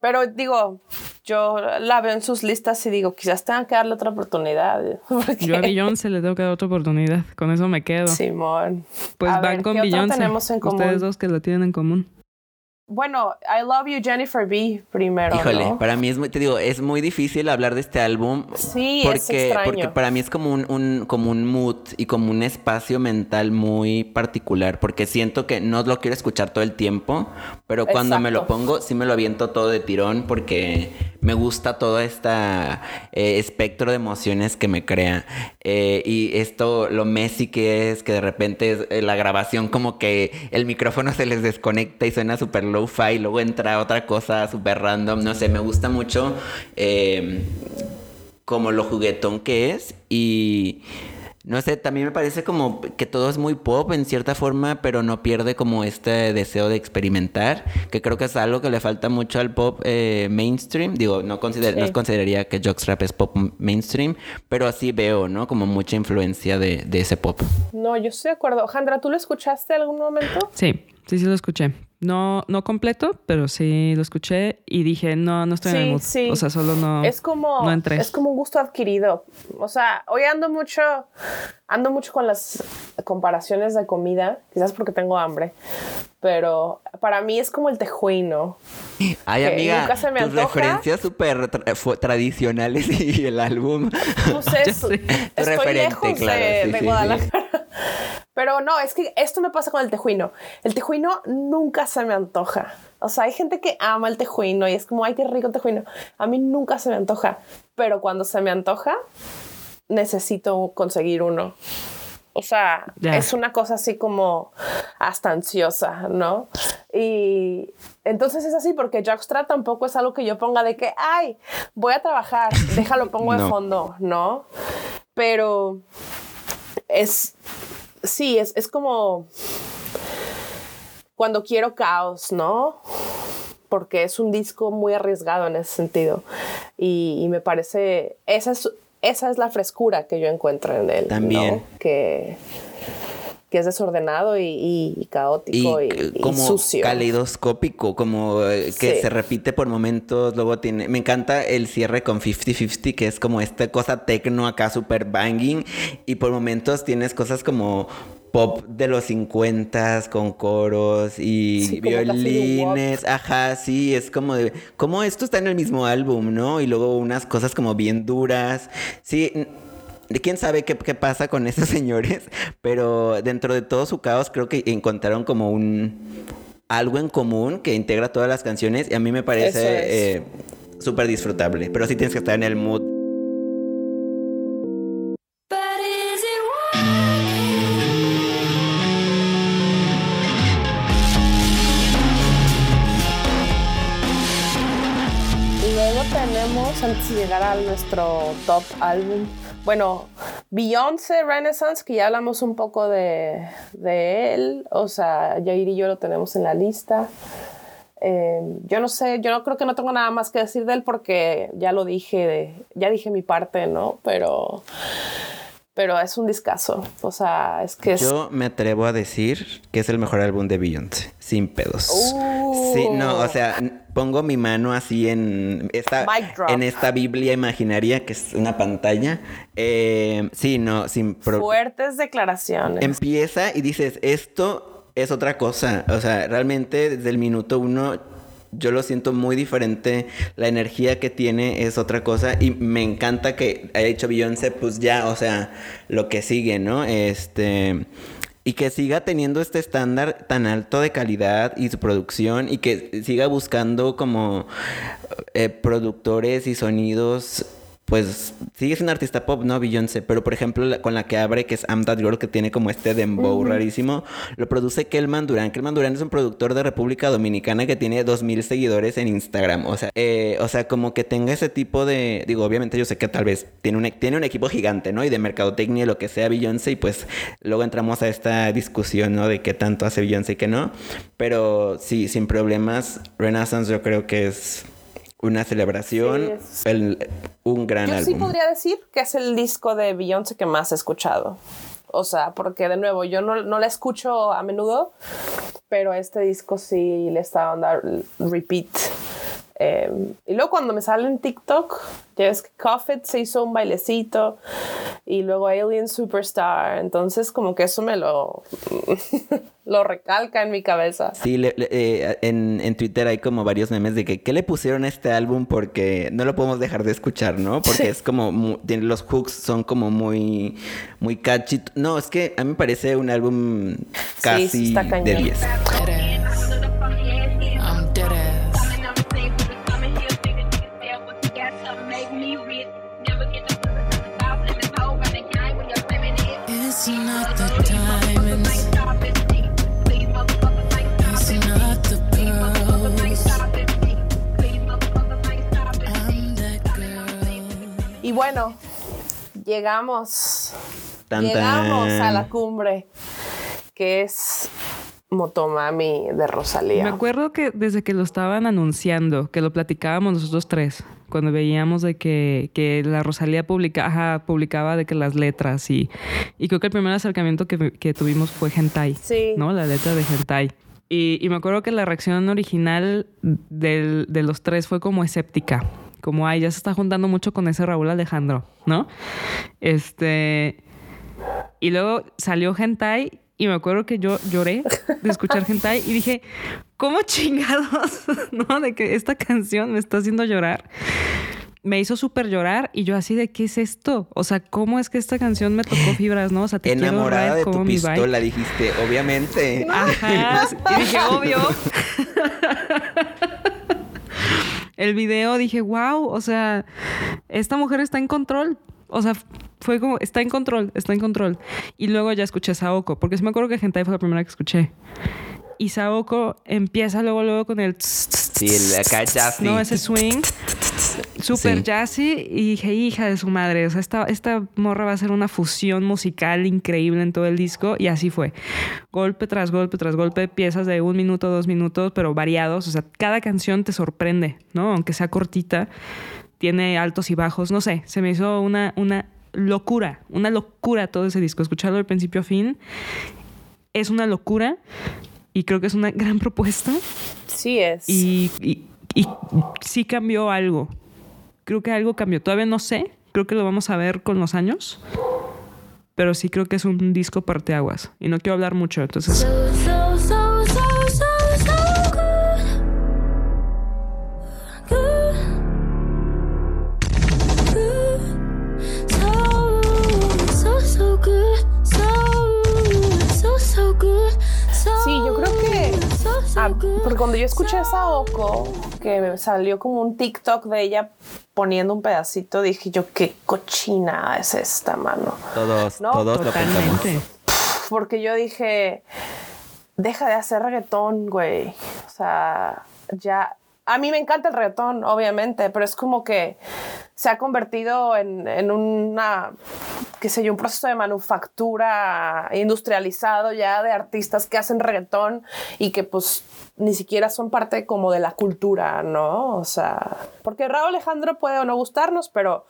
pero digo, yo la veo en sus listas y digo, quizás tengan que darle otra oportunidad. Yo a Beyoncé le tengo que dar otra oportunidad. Con eso me quedo. Simón. Pues A van ver, con ¿qué otra Beyoncé. tenemos en común? Ustedes dos que lo tienen en común. Bueno, I Love You Jennifer B primero. Híjole, ¿no? para mí es muy, te digo, es muy difícil hablar de este álbum. Sí, es porque, extraño. porque para mí es como un, un- como un mood y como un espacio mental muy particular. Porque siento que no lo quiero escuchar todo el tiempo, pero cuando me lo pongo, sí me lo aviento todo de tirón porque me gusta todo este espectro de emociones que me crea. Eh, y esto, lo Messi que es, que de repente es, eh, la grabación como que el micrófono se les desconecta y suena súper low-fi y luego entra otra cosa súper random. No sé, me gusta mucho eh, como lo juguetón que es y... No sé, también me parece como que todo es muy pop en cierta forma, pero no pierde como este deseo de experimentar, que creo que es algo que le falta mucho al pop eh, mainstream. Digo, no, consider- Sí. no consideraría que Jockstrap es pop mainstream, pero así veo, ¿no? Como mucha influencia de, de ese pop. No, yo estoy de acuerdo. Jandra, ¿tú lo escuchaste en algún momento? Sí, sí, sí lo escuché. No, no completo, pero sí lo escuché y dije, no, no estoy en el mood. sí. O sea, solo no. es como no entré. es como un gusto adquirido. O sea, hoy ando mucho ando mucho con las comparaciones de comida, quizás porque tengo hambre, pero para mí es como el tejuino. Ay, amiga, nunca se me tus antoja. referencias súper tra- fu- tradicionales y el álbum. Pues es- estoy lejos claro, de, sí, de sí, Guadalajara. Pero no, es que esto me pasa con el tejuino. El tejuino nunca se me antoja. O sea, hay gente que ama el tejuino y es como, ay, qué rico el tejuino. A mí nunca se me antoja. Pero cuando se me antoja, necesito conseguir uno. O sea, es una cosa así como hasta ansiosa, ¿no? Y entonces es así porque Jockstrap tampoco es algo que yo ponga de que, ay, voy a trabajar, déjalo, pongo de No. fondo, ¿no? Pero es, sí, es, es como cuando quiero caos, ¿no? Porque es un disco muy arriesgado en ese sentido. Y, y me parece, esa es, esa es la frescura que yo encuentro en él. ¿no? También. Que, que es desordenado y, y- y caótico y, y como sucio. caleidoscópico, como eh, que Sí. se repite por momentos, luego tiene, me encanta el cierre con 50-50, que es como esta cosa tecno acá super banging, y por momentos tienes cosas como pop de los 50 con coros y Sí, violines, ajá, sí, es como de, como esto está en el mismo álbum, ¿no? Y luego unas cosas como bien duras, sí, quién sabe qué, qué pasa con esos señores, pero dentro de todo su caos creo que encontraron como un algo en común que integra todas las canciones y a mí me parece es. eh, súper disfrutable, pero sí tienes que estar en el mood. Llegar a nuestro top álbum, bueno, Beyoncé Renaissance, que ya hablamos un poco de, de él, o sea, Jair y yo lo tenemos en la lista. Eh, yo no sé, yo no creo que no tengo nada más que decir de él porque ya lo dije, ya dije mi parte, ¿no? Pero, pero es un discazo, o sea, es que es... Yo me atrevo a decir que es el mejor álbum de Beyoncé, sin pedos. Uh. Sí, no, o sea, pongo mi mano así en esta, en esta Biblia imaginaria que es una pantalla. Eh, sí, no, sin Fuertes declaraciones. Empieza y dices, esto es otra cosa. O sea, realmente desde el minuto uno yo lo siento muy diferente. La energía que tiene es otra cosa. Y me encanta que haya dicho Beyoncé, pues ya, o sea, lo que sigue, ¿no? Este. Y que siga teniendo este estándar tan alto de calidad y su producción y que siga buscando como eh, productores y sonidos pues es un artista pop, ¿no? Beyoncé, pero por ejemplo la- con la que abre, que es I'm That Girl, que tiene como este dembow rarísimo, lo produce Kelman Durán. Kelman Durán es un productor de República Dominicana que tiene 2000 seguidores en Instagram. O sea, eh, o sea, como que tenga ese tipo de. Digo, obviamente yo sé que tal vez tiene un, tiene un equipo gigante, ¿no? Y de mercadotecnia y lo que sea Beyoncé, y pues luego entramos a esta discusión, ¿no? De qué tanto hace Beyoncé y qué no. Pero sí, sin problemas, Renaissance yo creo que es una celebración, Sí, es- el- un gran Yo álbum. sí podría decir que es el disco de Beyoncé que más he escuchado. O sea, porque de nuevo, yo no, no la escucho a menudo, pero este disco sí le está dando repeat. Eh, y luego cuando me sale en TikTok, ya ves que Coffee se hizo un bailecito y luego Alien Superstar. Entonces como que eso me lo, lo recalca en mi cabeza. Sí, le- le- eh, en, en Twitter hay como varios memes de que ¿qué le pusieron a este álbum? Porque no lo podemos dejar de escuchar, ¿no? Porque es como, mu- tiene- los hooks son como muy, muy catchy. No, es que a mí me parece un álbum sí casi está de cañón. 10. Y bueno, llegamos. Tan, llegamos a la cumbre, que es Motomami de Rosalía. Me acuerdo que desde que lo estaban anunciando, que lo platicábamos nosotros tres, cuando veíamos de que, que la Rosalía publica, ajá, publicaba de que las letras y, y creo que el primer acercamiento que, que tuvimos fue Hentai. Sí. ¿No? La letra de Hentai. Y, y me acuerdo que la reacción original del- de los tres fue como escéptica. Como, ay, ya se está juntando mucho con ese Raúl Alejandro, ¿no? Este... Y luego salió Hentai y me acuerdo que yo lloré de escuchar Hentai y dije, ¿cómo chingados? ¿No? De que esta canción me está haciendo llorar. Me hizo súper llorar y yo así de, ¿qué es esto? O sea, ¿cómo es que esta canción me tocó fibras, no? O sea, te quiero Enamorada de tu mi bike. pistola, dijiste, obviamente. Ajá. Y dije, obvio. El video dije, wow, o sea, esta mujer está en control. O sea, fue como, está en control, está en control. Y luego ya escuché Saoko, porque sí me acuerdo que Hentai fue la primera que escuché. Y Saoko empieza luego, luego con el... Sí, el acá jazzy. No, ese swing. Súper Sí. jazzy. Y dije, hija de su madre. O sea, esta, esta morra va a ser una fusión musical increíble en todo el disco. Y así fue. Golpe tras golpe tras golpe. Piezas de un minuto, dos minutos, pero variados. O sea, cada canción te sorprende, ¿no? Aunque sea cortita. Tiene altos y bajos. No sé. Se me hizo una, una locura. Una locura todo ese disco. Escucharlo de principio a fin. Es una locura. Y creo que es una gran propuesta. Sí es. Y, y- y sí cambió algo. Creo que algo cambió. Todavía no sé. Creo que lo vamos a ver con los años. Pero sí creo que es un disco parteaguas. Y no quiero hablar mucho. Entonces, porque cuando yo escuché a Saoko, que me salió como un TikTok de ella poniendo un pedacito, dije yo, qué cochina es esta, mano. Todos, No, todos lo pensamos. Totalmente. Porque yo dije, deja de hacer reggaetón, güey. O sea, ya... A mí me encanta el reggaetón, obviamente, pero es como que se ha convertido en, en una, qué sé yo, un proceso de manufactura industrializado ya de artistas que hacen reggaetón y que pues ni siquiera son parte como de la cultura, ¿no? O sea, porque Raúl Alejandro puede o no gustarnos, pero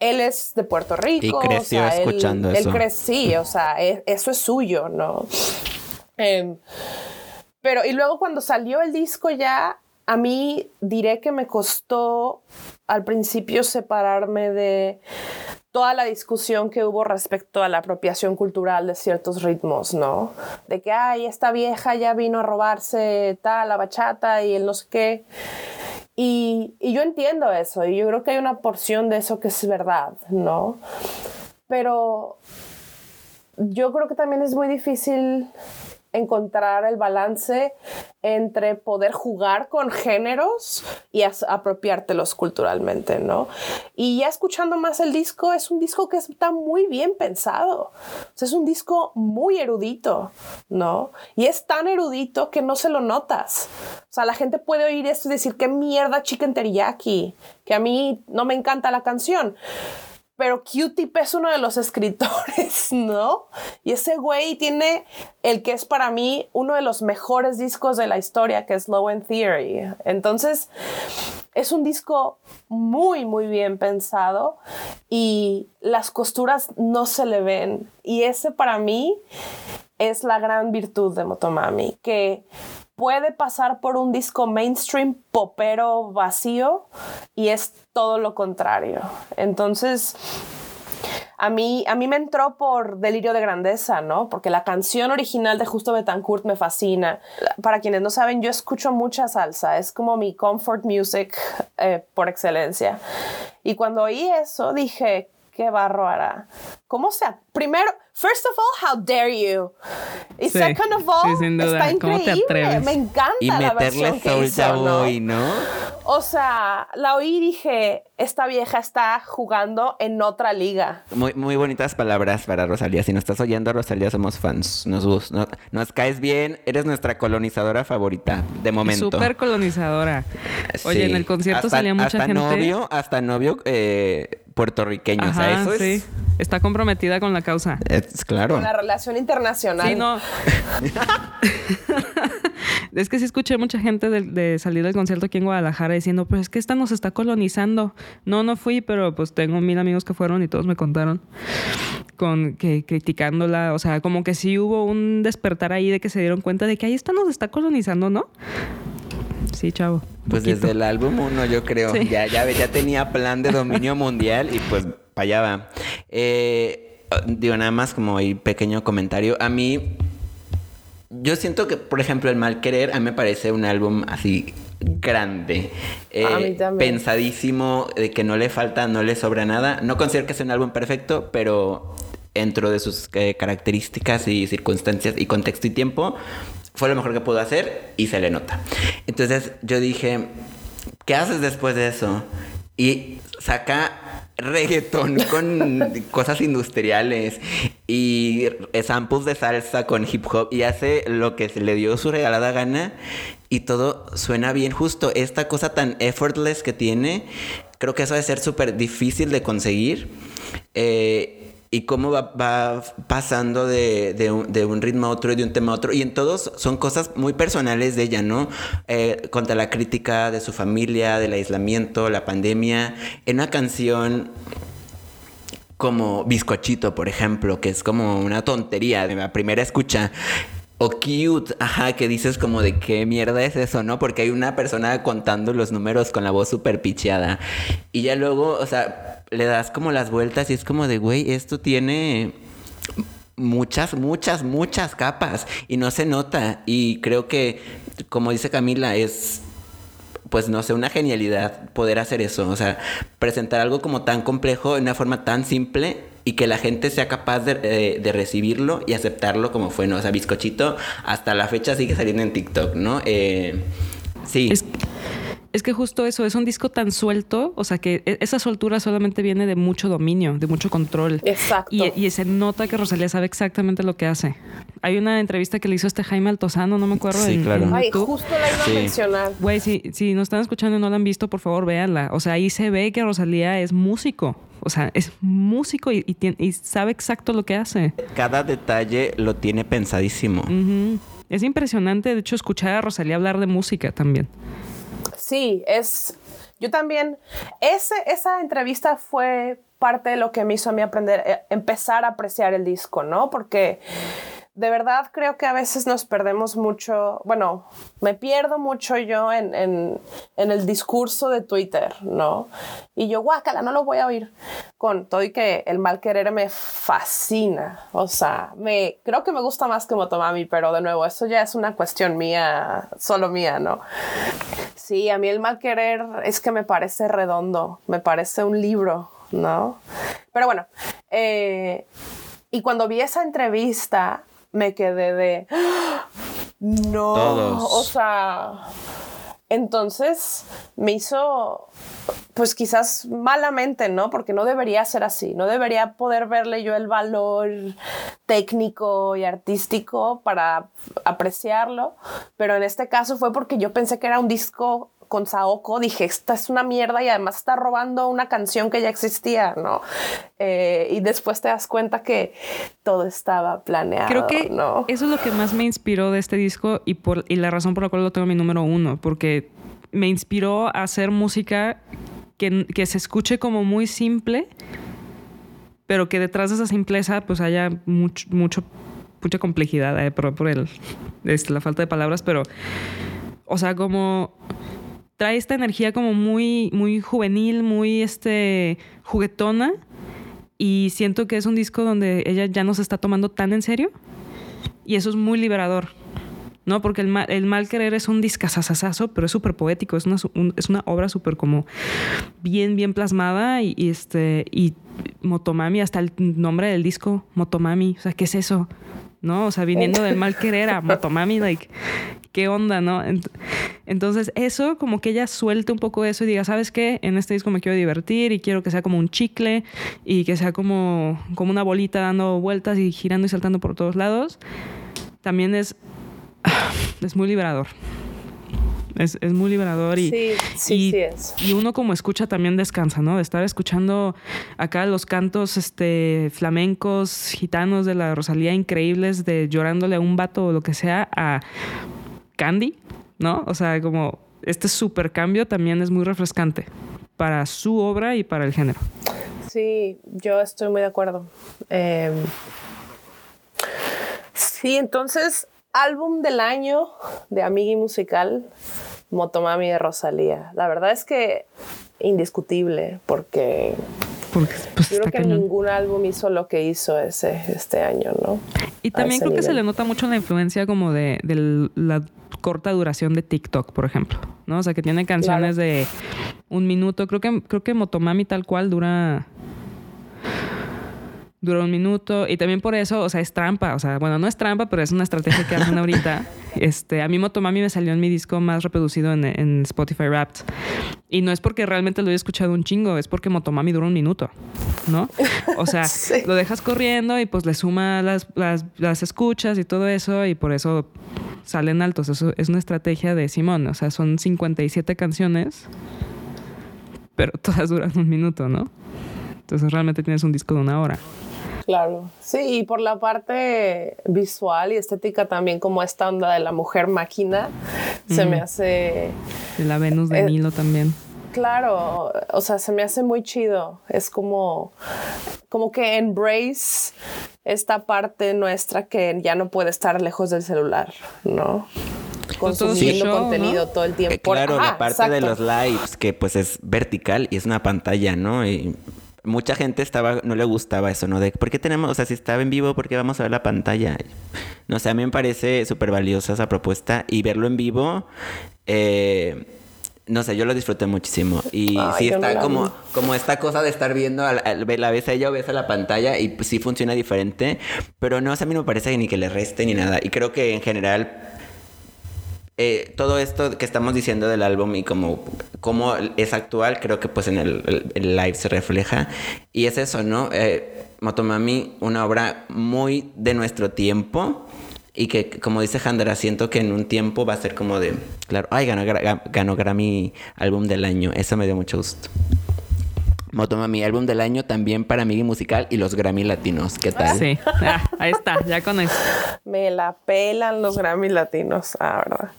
él es de Puerto Rico. Y creció o sea, él- escuchando él eso. cre- sí, o sea, e- eso es suyo, ¿no? Em, pero y luego cuando salió el disco ya, a mí diré que me costó al principio separarme de toda la discusión que hubo respecto a la apropiación cultural de ciertos ritmos, ¿no? De que, ay, esta vieja ya vino a robarse tal, la bachata y el no sé qué. Y, y yo entiendo eso, y yo creo que hay una porción de eso que es verdad, ¿no? Pero yo creo que también es muy difícil encontrar el balance entre poder jugar con géneros y apropiártelos culturalmente, ¿no? Y ya escuchando más el disco, es un disco que está muy bien pensado. O sea, es un disco muy erudito, ¿no? Y es tan erudito que no se lo notas. O sea, la gente puede oír esto y decir, qué mierda chicken teriyaki, que a mí no me encanta la canción pero Q-Tip es uno de los escritores, ¿no? Y ese güey tiene el que es para mí uno de los mejores discos de la historia, que es Low End Theory. Entonces, es un disco muy, muy bien pensado y las costuras no se le ven. Y ese para mí es la gran virtud de Motomami, que puede pasar por un disco mainstream popero vacío y es todo lo contrario. Entonces, a mí, a mí me entró por delirio de grandeza, ¿no? Porque la canción original de Justo Betancourt me fascina. Para quienes no saben, yo escucho mucha salsa, es como mi comfort music eh, por excelencia. Y cuando oí eso, dije, qué barro hará. ¿Cómo sea? Primero, first of all, how dare you? Y Sí, second of all, sí, sin duda. está ¿Cómo te increíble. atreves? Me encanta Y la meterle versión que hizo, ¿no? O sea, la oí y dije, esta vieja está jugando en otra liga. Muy, muy bonitas palabras para Rosalía. Si nos estás oyendo, Rosalía, somos fans. Nos, gus- no- nos caes bien. Eres nuestra colonizadora favorita, de momento. Súper colonizadora. Oye, Sí. en el concierto Hasta- salía mucha hasta gente. novio, hasta novio eh, puertorriqueño. o sea, Ajá, eso es, sí. Está comprometida con la causa. es claro. Con la relación internacional. Sí, no. es que sí escuché mucha gente de, de salir del concierto aquí en Guadalajara diciendo, pues es que esta nos está colonizando. No, no fui, pero pues tengo mil amigos que fueron y todos me contaron con que criticándola. O sea, como que sí hubo un despertar ahí de que se dieron cuenta de que ahí esta nos está colonizando, ¿no? Sí, chavo. Pues Poquito. desde el álbum uno, yo creo. Sí. Ya, ya, ya tenía plan de dominio mundial y pues para allá va. Eh, digo, nada más como ahí pequeño comentario. A mí, yo siento que, por ejemplo, El Mal Querer, a mí me parece un álbum así grande. Eh, A mí también. Pensadísimo, de que no le falta, no le sobra nada. No considero que sea un álbum perfecto, pero dentro de sus eh, características y circunstancias y contexto y tiempo, fue lo mejor que pudo hacer y se le nota. Entonces yo dije, ¿qué haces después de eso? Y saca reggaetón con cosas industriales y samples de salsa con hip hop y hace lo que se le dio su regalada gana y todo suena bien justo. Esta cosa tan effortless que tiene, creo que eso debe ser súper difícil de conseguir. Eh, y cómo va, va pasando de, de un, de un ritmo a otro y de un tema a otro. Y en todos son cosas muy personales de ella, ¿no? Eh, contra la crítica de su familia, del aislamiento, la pandemia. En una canción como Bizcochito, por ejemplo, que es como una tontería de la primera escucha. O cute, ajá, que dices como de qué mierda es eso, ¿no? Porque hay una persona contando los números con la voz súper picheada. Y ya luego, o sea, le das como las vueltas y es como de, güey, esto tiene muchas, muchas, muchas capas y no se nota. Y creo que, como dice Camila, es pues no sé, una genialidad poder hacer eso. O sea, presentar algo como tan complejo de una forma tan simple y que la gente sea capaz de, de- de recibirlo y aceptarlo como fue, ¿no? O sea, bizcochito hasta la fecha sigue saliendo en TikTok, ¿no? Eh, sí. Es que justo eso, es un disco tan suelto, o sea que e, esa soltura solamente viene de mucho dominio, de mucho control. Exacto. Y, y se nota que Rosalía sabe exactamente lo que hace. Hay una entrevista que le hizo este Jaime Altozano, no me acuerdo. Sí, en- claro. en Ay, justo la iba Sí. a mencionar. Güey, si, si nos están escuchando y no la han visto, por favor, véanla. O sea, ahí se ve que Rosalía es músico. O sea, es músico y, y sabe exacto lo que hace. Cada detalle lo tiene pensadísimo. Es impresionante, de hecho, escuchar a Rosalía hablar de música también. Sí, es. Yo también. Ese, esa entrevista fue parte de lo que me hizo a mí aprender, eh, empezar a apreciar el disco, ¿no? Porque de verdad creo que a veces nos perdemos mucho. Bueno, me pierdo mucho yo en, en, el discurso de Twitter, ¿no? Y yo, guácala, no lo voy a oír. Con todo y que el mal querer me fascina. O sea, me, creo que me gusta más que Motomami, pero de nuevo, eso ya es una cuestión mía, solo mía, ¿no? Sí, a mí el mal querer es que me parece redondo, me parece un libro, ¿no? Pero bueno, eh, y cuando vi esa entrevista me quedé de, ¡Ah! no, Todos. o sea, entonces me hizo, pues quizás malamente, ¿no? Porque no debería ser así, no debería poder verle yo el valor técnico y artístico para apreciarlo, pero en este caso fue porque yo pensé que era un disco con Saoko, dije, esta es una mierda y además está robando una canción que ya existía, ¿no? Eh, y después te das cuenta que todo estaba planeado, Creo que ¿no? eso es lo que más me inspiró de este disco y, por, y la razón por la cual lo tengo en mi número uno, porque me inspiró a hacer música que, que se escuche como muy simple, pero que detrás de esa simpleza pues haya mucho, mucho mucha complejidad, eh, por, por el, este, la falta de palabras, pero, o sea, como trae esta energía como muy, muy juvenil, muy este, juguetona. Y siento que es un disco donde ella ya no se está tomando tan en serio. Y eso es muy liberador. ¿No? Porque el mal, el mal querer es un discazazazazo, pero es súper poético. Es una, un- es una obra súper como bien, bien plasmada. Y, y este. Y Motomami, hasta el nombre del disco, Motomami. O sea, ¿qué es eso? ¿No? O sea, viniendo del mal querer a Motomami, like, ¿qué onda, no? Ent- Entonces, eso, como que ella suelte un poco eso y diga, ¿sabes qué? En este disco me quiero divertir y quiero que sea como un chicle y que sea como, como una bolita dando vueltas y girando y saltando por todos lados. También es, es muy liberador. Es, es muy liberador y, Sí, sí, y, sí es. y uno como escucha también descansa, ¿no? De estar escuchando acá los cantos este, flamencos, gitanos de la Rosalía increíbles, de llorándole a un vato o lo que sea, a Candy, ¿no? O sea, como este super cambio también es muy refrescante para su obra y para el género. Sí, yo estoy muy de acuerdo. Eh, sí, entonces, álbum del año de Amigui Musical, Motomami de Rosalía. La verdad es que indiscutible, porque Porque pues, creo está que cañón. ningún álbum hizo lo que hizo ese este año, ¿no? Y también creo que se le nota mucho la influencia como de, de la corta duración de TikTok, por ejemplo, ¿no? O sea, que tiene canciones de un minuto. Creo que, creo que Motomami tal cual dura... Dura un minuto y también por eso, o sea, es trampa. O sea, bueno, no es trampa, pero es una estrategia que hacen ahorita. Este, a mí Motomami me salió en mi disco más reproducido en, en Spotify Wrapped. Y no es porque realmente lo haya escuchado un chingo, es porque Motomami dura un minuto, ¿no? O sea, Sí. lo dejas corriendo y pues le suma las, las, las escuchas y todo eso y por eso salen altos. Eso es una estrategia de Simón. O sea, son 57 canciones, pero todas duran un minuto, ¿no? Entonces realmente tienes un disco de una hora. Claro, sí, y por la parte visual y estética también, como esta onda de la mujer máquina, se me hace De la Venus de Eh, Milo también. Claro, o sea, se me hace muy chido. Es como, como que embrace esta parte nuestra que ya no puede estar lejos del celular, ¿no? Pues Consumiendo contenido ¿no? todo el tiempo. Eh, claro, Ajá, la parte de los lives, que pues es vertical y es una pantalla, ¿no? Y mucha gente estaba, no le gustaba eso, ¿no? De, ¿por qué tenemos, o sea, si estaba en vivo, ¿por qué vamos a ver la pantalla? No sé, a mí me parece súper valiosa esa propuesta y verlo en vivo, eh, no sé, yo lo disfruté muchísimo. Y Ay, sí no está la como, como esta cosa de estar viendo, al, al- la ves a ella o ves a la pantalla y pues, sí funciona diferente, pero no, o sea, a mí no me parece ni que le reste ni nada. Y creo que en general eh, todo esto que estamos diciendo del álbum y como, como es actual, creo que pues en el, live se refleja. Y es eso, ¿no? Eh, Motomami, una obra muy de nuestro tiempo. Y que, como dice Handra, siento que en un tiempo va a ser como de, claro, ay, ganó, ganó Grammy álbum del año. Eso me dio mucho gusto. Motomami, álbum del año también para Migi Musical y los Grammy Latinos. ¿Qué tal? Sí, ah, ahí está, ya con eso. Me la pelan los Grammy Latinos, ah, verdad.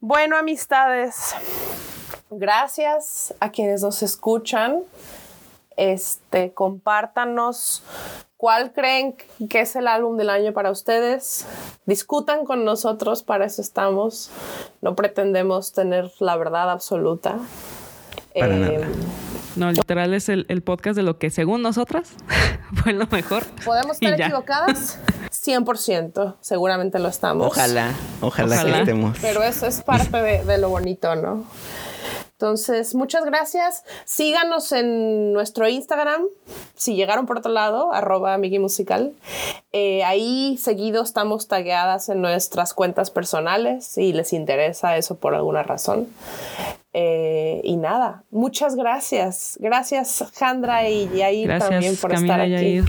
Bueno, amistades, gracias a quienes nos escuchan. Este, compártanos cuál creen que es el álbum del año para ustedes. Discutan con nosotros, para eso estamos. No pretendemos tener la verdad absoluta. Para nada. Em, no, literal es el, podcast de lo que según nosotras fue lo mejor. ¿Podemos estar equivocadas? 100%, seguramente lo estamos. Ojalá, ojalá, que estemos. Pero eso es parte de, lo bonito, ¿no? Entonces, muchas gracias. Síganos en nuestro Instagram, si llegaron por otro lado, arroba Migi Musical. Eh, ahí seguido estamos tagueadas en nuestras cuentas personales, si les interesa eso por alguna razón. Eh, y nada, muchas gracias. Gracias, Jandra y Yair también por estar aquí.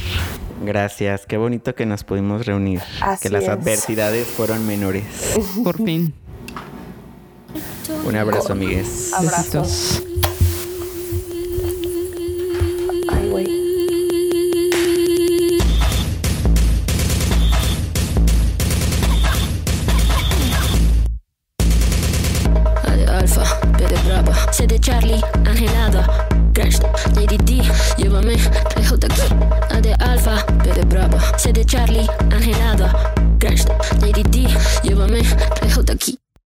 Gracias, qué bonito que nos pudimos reunir. que las adversidades fueron menores. Por fin. Un abrazo, amigues. Abrazos. Charlie, angelada. Crash, JDT, llévame, lejos de aquí. A de Alfa, B de Brava. C de Charlie, angelada. Crash, JDT, llévame,